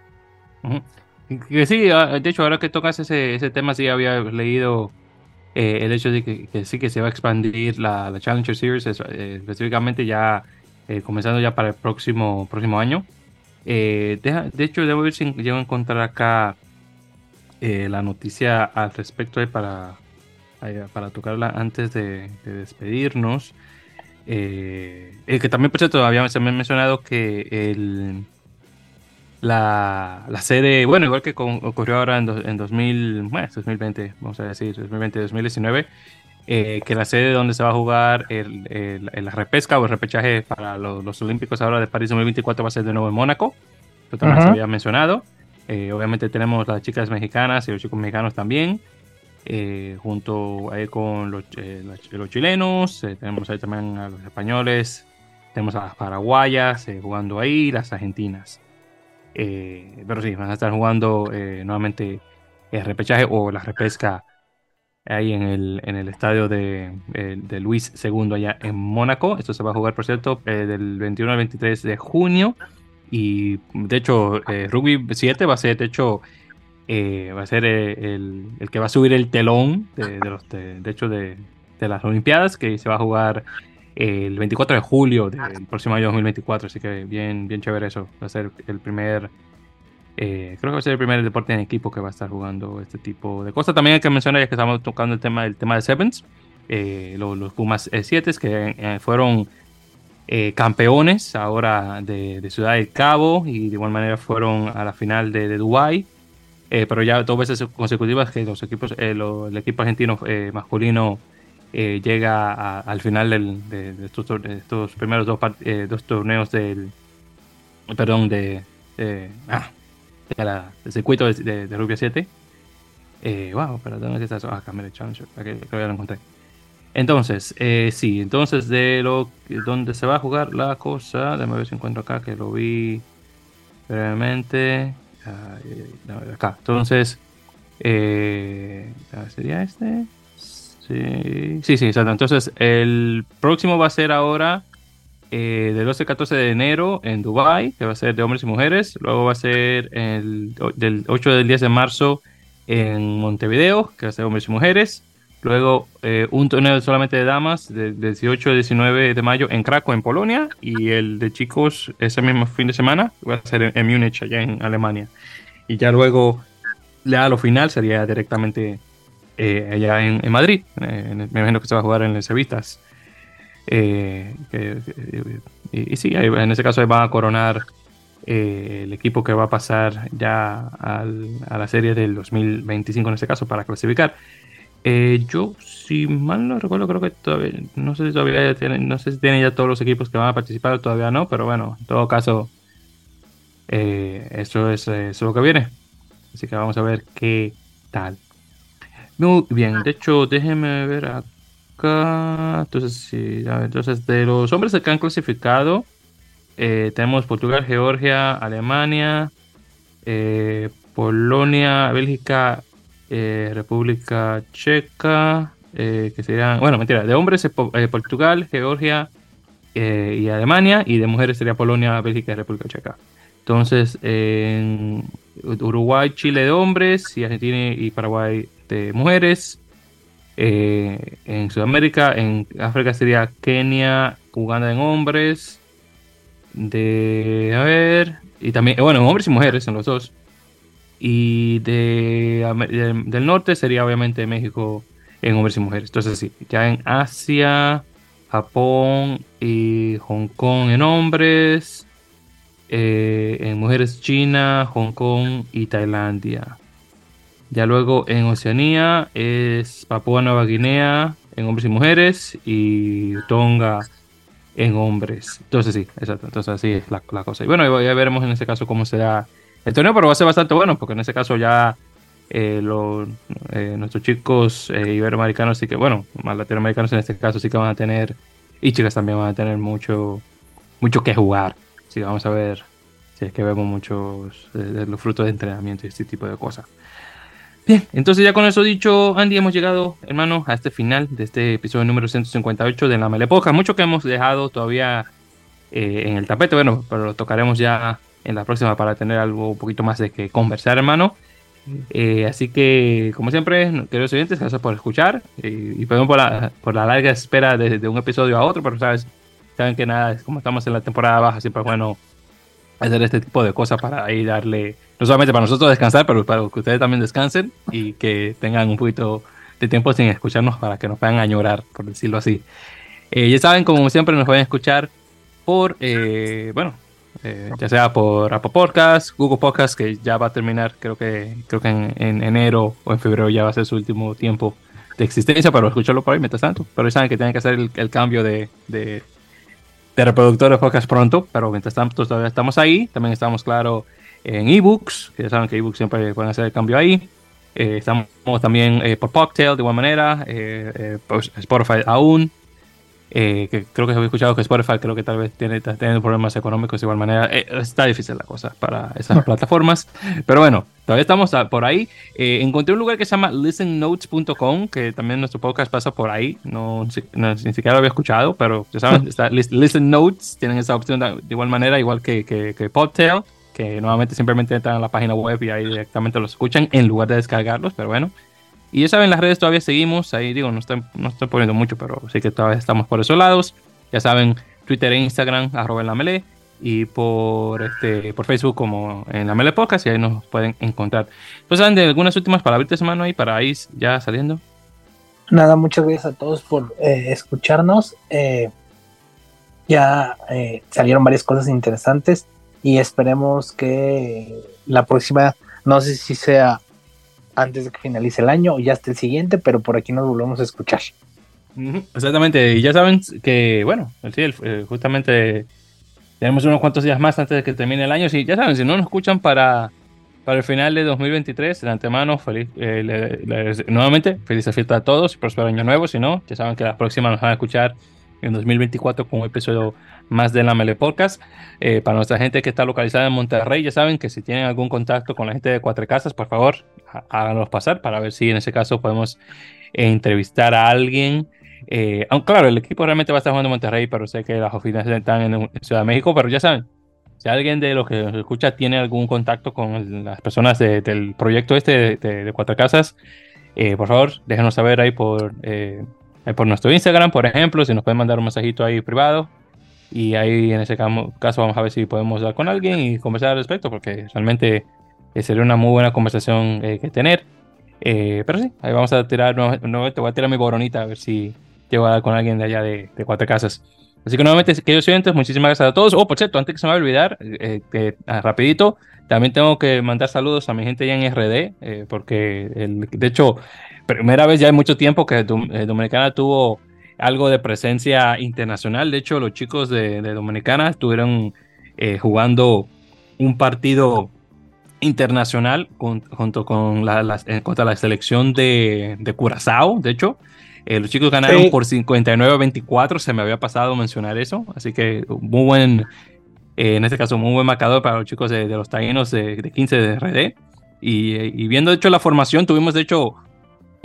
sí, ah, de hecho, ahora que tocas ese, ese tema, sí había leído eh, el hecho de que, sí que se va a expandir la, Challenger Series, eh, específicamente ya eh, comenzando ya para el próximo, próximo año. de, hecho, debo ver si llego a encontrar acá la noticia al respecto para, para tocarla antes de despedirnos. Eh, que también, por cierto, había, mencionado que el, la, la sede, bueno, igual que ocurrió ahora en, en 2000, 2020, vamos a decir, 2020-2019, eh, que la sede donde se va a jugar el, el, la repesca o el repechaje para los, Olímpicos ahora de París 2024 va a ser de nuevo en Mónaco. Esto también se había mencionado. Eh, obviamente tenemos las chicas mexicanas y los chicos mexicanos también. Eh, junto ahí con los, eh, los chilenos, eh, tenemos ahí también a los españoles, tenemos a las paraguayas jugando ahí, las argentinas. Pero sí, van a estar jugando nuevamente el repechaje o la repesca ahí en el, en el estadio de, de, Luis II allá en Mónaco. Esto se va a jugar, por cierto, del 21 al 23 de junio. Y de hecho, Rugby 7 va a ser, de hecho, eh, va a ser eh, el, el, que va a subir el telón de, los, de, hecho de, de, las Olimpiadas, que se va a jugar el 24 de julio del próximo año 2024, así que bien, bien chévere eso, va a ser el primer, eh, creo que va a ser el primer deporte en equipo que va a estar jugando este tipo de cosas. También hay que mencionar, ya que estamos tocando el tema, el tema de Sevens, los, los, Pumas 7 que fueron... campeones ahora de, de, Ciudad del Cabo y de igual manera fueron a la final de, de Dubái eh, pero ya dos veces consecutivas que los equipos, eh, el equipo argentino eh, llega al final de, estos, primeros dos, dos, torneos del, perdón, de, ah, del circuito de, Rubia 7. wow, pero ¿dónde está eso? Ah, cambié el challenge, que, que lo encontré. Entonces, sí, entonces de lo donde se va a jugar la cosa, déjame ver si encuentro acá que lo vi brevemente acá. Entonces, eh, ¿sería este? Sí, sí, sí, exacto. Entonces, el próximo va a ser ahora eh, del 12 al 14 de enero en Dubai, que va a ser de hombres y mujeres. Luego va a ser el, del 8 del 10 de marzo en Montevideo, que va a ser hombres y mujeres. Luego eh, un torneo solamente de damas del 18 al 19 de mayo en Krakow, en Polonia. Y el de chicos ese mismo fin de semana va a ser en, Múnich, allá en Alemania. Y ya luego, ya lo final sería directamente eh, allá en, Madrid. Eh, me imagino que se va a jugar en las Cevitas. y, sí, en ese caso van a coronar el equipo que va a pasar ya a la serie del 2025 en ese caso para clasificar. Eh, yo, si mal no recuerdo, creo que todavía, no sé si todavía tienen, no sé si tienen ya todos los equipos que van a participar, todavía no, pero bueno, en todo caso, eh, eso, es, lo que viene. Así que vamos a ver qué tal. Muy bien, de hecho, déjenme ver acá. Entonces, sí, entonces de los hombres que han clasificado, eh, tenemos Portugal, Georgia, Alemania, Polonia, Bélgica, eh, República Checa, eh, que serían, bueno, mentira, de hombres eh, Portugal, Georgia y Alemania, y de mujeres sería Polonia, Bélgica y República Checa. Entonces, en Uruguay, Chile de hombres, y Argentina y Paraguay de mujeres. en Sudamérica, en África sería Kenia, Uganda en hombres, de, a ver, y también, bueno, hombres y mujeres son los dos. Y de, del norte sería obviamente México en hombres y mujeres. Entonces sí, ya en Asia, Japón y Hong Kong en hombres. Eh, en mujeres China, Hong Kong y Tailandia. Ya luego en Oceanía es Papúa Nueva Guinea en hombres y mujeres y Tonga en hombres. Entonces sí, exacto. Entonces así es la, cosa. Y bueno, ya veremos en ese caso cómo será el torneo, pero va a ser bastante bueno porque en ese caso ya eh, eh, nuestros chicos eh, iberoamericanos, sí que, bueno, más latinoamericanos en este caso sí que van a tener, y chicas también van a tener mucho, mucho que jugar. Sí, vamos a ver si es que vemos muchos de los frutos de entrenamiento y este tipo de cosas. Bien, entonces ya con eso dicho, Andy, hemos llegado, hermano, a este final de este episodio número 158 de la Melepoca. Mucho que hemos dejado todavía eh, en el tapete, bueno, pero lo tocaremos ya en la próxima para tener algo un poquito más de que conversar, hermano. Eh, así que, como siempre, queridos oyentes, gracias por escuchar y perdón por la, por la larga espera de, un episodio a otro, pero sabes, saben que nada, como estamos en la temporada baja, siempre es bueno hacer este tipo de cosas para ahí darle no solamente para nosotros descansar, pero para que ustedes también descansen y que tengan un poquito de tiempo sin escucharnos para que nos puedan añorar, por decirlo así. Eh, ya saben, como siempre, nos pueden escuchar por, eh, bueno, eh, ya sea por Apple Podcasts, Google Podcasts, que ya va a terminar, creo que, creo que en, enero o en febrero ya va a ser su último tiempo de existencia, pero escucharlo por ahí mientras tanto. Pero ya saben que tienen que hacer el, cambio de, de, de reproductor de podcast pronto, pero mientras tanto todavía estamos ahí. También estamos, claro, en ebooks, que ya saben que ebooks siempre pueden hacer el cambio ahí. Eh, estamos también eh, por Cocktail de igual manera, eh, Spotify aún, que creo que había escuchado que Spotify creo que tal vez tiene está teniendo problemas económicos de igual manera. está difícil la cosa para esas plataformas, pero bueno, todavía estamos por ahí. encontré un lugar que se llama listennotes.com, que también nuestro podcast pasa por ahí. No, ni siquiera lo había escuchado, pero ya saben, está Listen Notes, tienen esa opción de, igual manera, igual que, que, que Podtail que nuevamente simplemente entran a la página web y ahí directamente los escuchan en lugar de descargarlos, pero bueno. Y ya saben, las redes todavía seguimos, ahí digo, no estoy, no estoy poniendo mucho, pero sí que todavía estamos por esos lados. Ya saben, Twitter e Instagram, arroba en la melee, y por, este, por Facebook como en la Mele Podcast, y ahí nos pueden encontrar. Pues, de algunas últimas palabritas, hermano, ahí para ir ya saliendo. Nada, muchas gracias a todos por eh, escucharnos. Eh, ya eh, salieron varias cosas interesantes y esperemos que la próxima, no sé si sea antes de que finalice el año o ya hasta el siguiente, pero por aquí nos volvemos a escuchar. Exactamente, y ya saben que, bueno, sí, justamente tenemos unos cuantos días más antes de que termine el año. Sí, ya saben, si no nos escuchan para, para el final de 2023, de antemano, feliz, eh, nuevamente, feliz fiesta a todos y próspero año nuevo. Si no, ya saben que la próxima nos van a escuchar en 2024 con un episodio más de la Mele Podcast. Eh, para nuestra gente que está localizada en Monterrey, ya saben que si tienen algún contacto con la gente de Cuatro Casas, por favor, háganos pasar para ver si en ese caso podemos entrevistar a alguien. Eh, aunque claro, el equipo realmente va a estar jugando en Monterrey, pero sé que las oficinas están en, Ciudad de México, pero ya saben, si alguien de los que nos escucha tiene algún contacto con las personas del proyecto este de, Cuatro Casas, eh, por favor, déjenos saber ahí por por nuestro Instagram, por ejemplo, si nos pueden mandar un mensajito ahí privado. Y ahí en ese caso vamos a ver si podemos dar con alguien y conversar al respecto, porque realmente eh, sería una muy buena conversación eh, que tener. Eh, pero sí, ahí vamos a tirar, nuevamente voy a tirar mi boronita a ver si llego a dar con alguien de allá de, Cuatro Casas. Así que nuevamente, queridos oyentes, muchísimas gracias a todos. Oh, por cierto, antes que se me vaya a olvidar, ah, rapidito, también tengo que mandar saludos a mi gente ya en RD, porque el, de hecho primera vez ya hay mucho tiempo que eh, Dominicana tuvo algo de presencia internacional. De hecho, los chicos de, Dominicana estuvieron eh, jugando un partido internacional junto con la, contra la selección de, de Curazao. De hecho, eh, los chicos ganaron por 59-24. Se me había pasado mencionar eso. Así que muy buen, en este caso, muy buen marcador para los chicos de, los taínos de, 15 de RD. Y, y, viendo, de hecho, la formación, tuvimos, de hecho,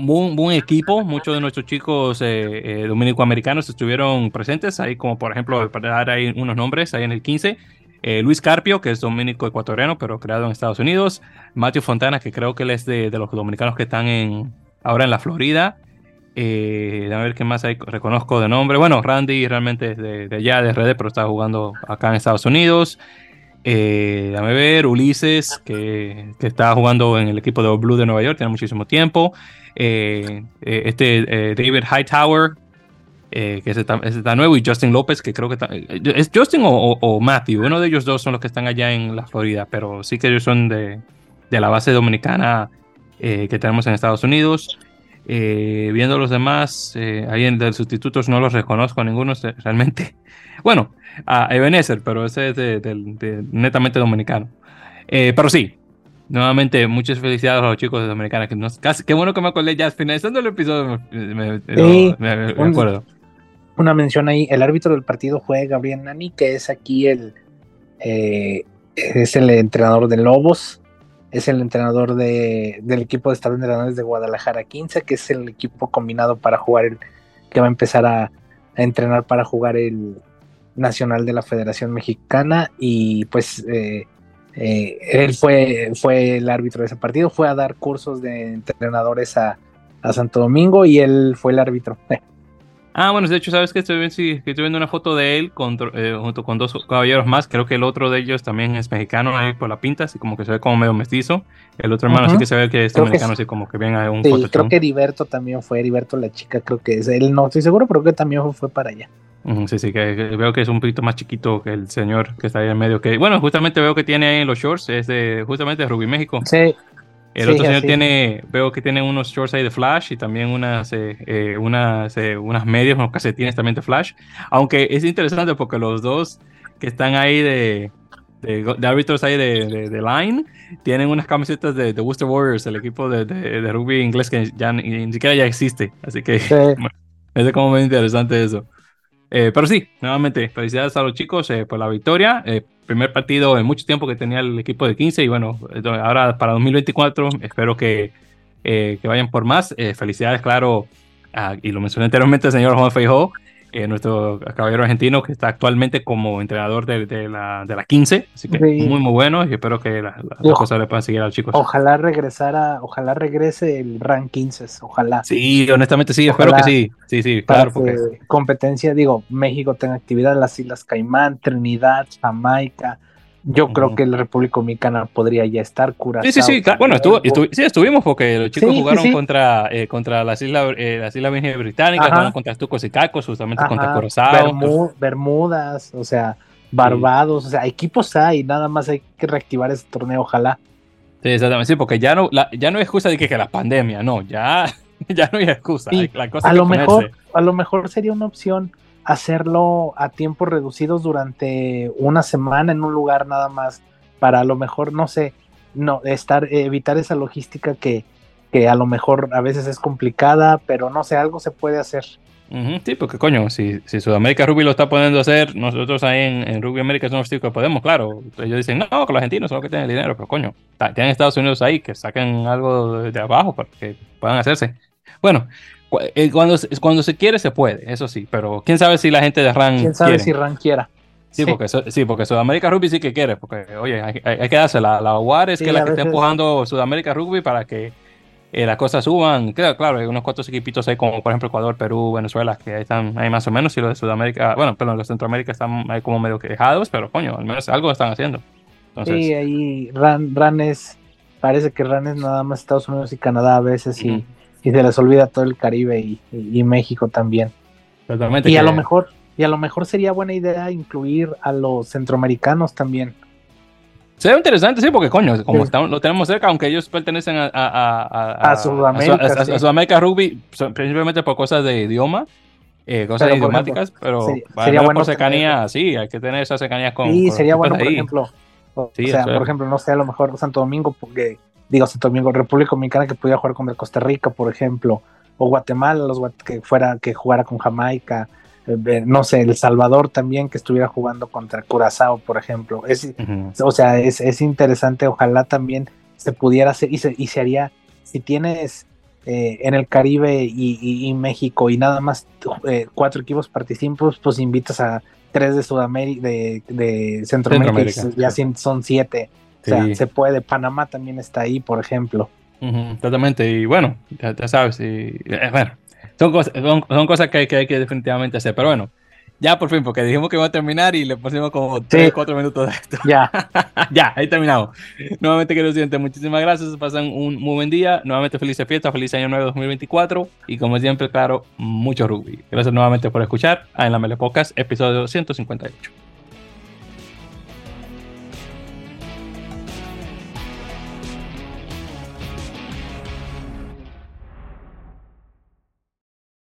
buen, buen equipo. Muchos de nuestros chicos eh, eh, dominicoamericanos estuvieron presentes, ahí como por ejemplo, para dar ahí unos nombres, ahí en el 15. Eh, Luis Carpio, que es dominico ecuatoriano, pero creado en Estados Unidos. Matthew Fontana, que creo que él es de, los dominicanos que están en, ahora en la Florida. Eh, a ver qué más hay, reconozco de nombre. Bueno, Randy realmente es de, allá, de RD, pero está jugando acá en Estados Unidos. Eh, dame ver, Ulises, que, está jugando en el equipo de Blue de Nueva York, tiene muchísimo tiempo. Eh, eh este David Hightower, eh, que es está, nuevo, y Justin López, que creo que está, es Justin o, o, Matthew, uno de ellos dos son los que están allá en la Florida, pero sí que ellos son de, de la base dominicana que tenemos en Estados Unidos. viendo los demás, ahí en de sustitutos no los reconozco ninguno realmente. (laughs) Bueno, a Ebenezer, pero ese es de, netamente dominicano. Eh, pero sí, nuevamente, muchas felicidades a los chicos de Dominicana. Que nos, casi, qué bueno que me acordé ya finalizando el episodio. Me, acuerdo. Una mención ahí: el árbitro del partido fue Gabriel Nani, que es aquí el. Eh, es el entrenador de Lobos. Es el entrenador de, del equipo de Estado Entrenadores de Guadalajara 15, que es el equipo combinado para jugar el. que va a empezar a, a entrenar para jugar el, nacional de la Federación Mexicana y pues eh, eh, él fue, fue el árbitro de ese partido, fue a dar cursos de entrenadores a, a Santo Domingo y él fue el árbitro. (laughs) Ah, bueno, de hecho, sabes que estoy, sí, estoy viendo una foto de él con, eh, junto con dos caballeros más. Creo que el otro de ellos también es mexicano ahí por la pinta, así como que se ve como medio mestizo. El otro hermano sí que se ve que es mexicano, así como que bien a un sí, Creo que Heriberto también fue, Heriberto la chica, creo que es él, no estoy seguro, pero que también fue para allá. Sí, sí, que, veo que es un poquito más chiquito que el señor que está ahí en medio. Que, bueno, justamente veo que tiene ahí en los shorts, es de, justamente de Rugby México. Sí. El otro señor tiene, veo que tiene unos shorts ahí de Flash y también unas, eh, eh, unas, eh, unas medias, unos calcetines también de Flash. Aunque es interesante porque los dos que están ahí de, de, árbitros ahí de, de, Line tienen unas camisetas de, de Worcester Warriors, el equipo de, de, rugby inglés que ya ni, siquiera ya existe. Así que es (laughs) como muy interesante eso. Eh, pero sí, nuevamente, felicidades a los chicos eh, por la victoria. Eh, primer partido en mucho tiempo que tenía el equipo de 15 y bueno, ahora para 2024 espero que, que vayan por más. felicidades, claro, y lo mencioné anteriormente, el señor Juan Feijó, eh, nuestro caballero argentino que está actualmente como entrenador de, de, la, de la 15, así que muy muy bueno y espero que las cosas le puedan seguir a los chicos. Ojalá regresara, ojalá regrese el rank 15, ojalá. Sí, honestamente sí, espero que sí, sí, sí, claro. Porque... Competencia, digo, México tenga actividad, las Islas Caimán, Trinidad, Jamaica, yo creo que la República Dominicana podría ya estar curada. Sí, sí, sí. Bueno, estuvo, sí, estuvimos porque los chicos jugaron contra, eh, contra las Islas eh, las Islas Británicas, jugaron contra Tucos y Cacos, justamente contra Curazao. Bermudas, o sea, Barbados, o sea, equipos hay, nada más hay que reactivar ese torneo, ojalá. Sí, exactamente, sí, porque ya no, ya no hay excusa de que, que la pandemia, no, ya, (laughs) ya no hay excusa. a, lo mejor, a lo mejor sería una opción hacerlo a tiempos reducidos durante una semana en un lugar nada más para a lo mejor no sé no estar evitar esa logística que, que a lo mejor a veces es complicada pero no sé algo se puede hacer. Sí porque coño si, si Sudamérica Rugby lo está poniendo hacer nosotros ahí en, en Rugby América somos que podemos claro. Ellos dicen no que los argentinos son los que tienen el dinero pero coño tienen Estados Unidos ahí que saquen algo de abajo para que puedan hacerse. Bueno cuando, cuando se quiere, se puede, eso sí, pero quién sabe si la gente de RAN. Quién sabe si RAN quiera. Sí, Porque, sí, porque Sudamérica Rugby sí que quiere, porque, oye, hay, que darse la, la UAR es que la que está empujando Sudamérica Rugby para que eh, las cosas suban. Claro, claro, hay unos cuantos equipitos ahí, como por ejemplo Ecuador, Perú, Venezuela, que ahí están ahí más o menos, y los de Sudamérica, bueno, perdón, los de Centroamérica están ahí como medio quejados, pero coño, al menos algo están haciendo. sí, ahí RAN, RAN es, parece que RAN es nada más Estados Unidos y Canadá a veces, y y se les olvida todo el Caribe y, México también. Totalmente. Y a lo mejor, y a lo mejor sería buena idea incluir a los centroamericanos también. Sería interesante, sí, porque coño, como lo tenemos cerca, aunque ellos pertenecen a, a, a, Sudamérica, Sudamérica Rugby, principalmente por cosas de idioma, eh, cosas idiomáticas, pero sería bueno por cercanía, sí, hay que tener esa cercanía con. Sí, sería bueno, por ejemplo, o sea, por ejemplo, no sé, a lo mejor Santo Domingo, porque digo, Santo Domingo, República Dominicana que pudiera jugar contra Costa Rica, por ejemplo, o Guatemala, los que fuera, que jugara con Jamaica, eh, no sé, El Salvador también que estuviera jugando contra Curazao, por ejemplo. Es, O sea, es, interesante, ojalá también se pudiera hacer y se, y se haría, si tienes eh, en el Caribe y, México y nada más eh, cuatro equipos participan, pues, invitas a tres de Sudamérica, de, de Centroamérica, ya son siete o sea, se puede. Panamá también está ahí, por ejemplo. totalmente. Y bueno, ya, sabes. Y, eh, bueno, son, cosas, son, cosas que, que hay que definitivamente hacer. Pero bueno, ya por fin, porque dijimos que iba a terminar y le pusimos como 3, 4 minutos de esto. Ya. (laughs) ya, ahí terminamos. Nuevamente, queridos oyentes, muchísimas gracias. Pasan un muy buen día. Nuevamente, felices fiestas, feliz año nuevo 2024. Y como siempre, claro, mucho rugby. Gracias nuevamente por escuchar a En la Mele Podcast, episodio 158.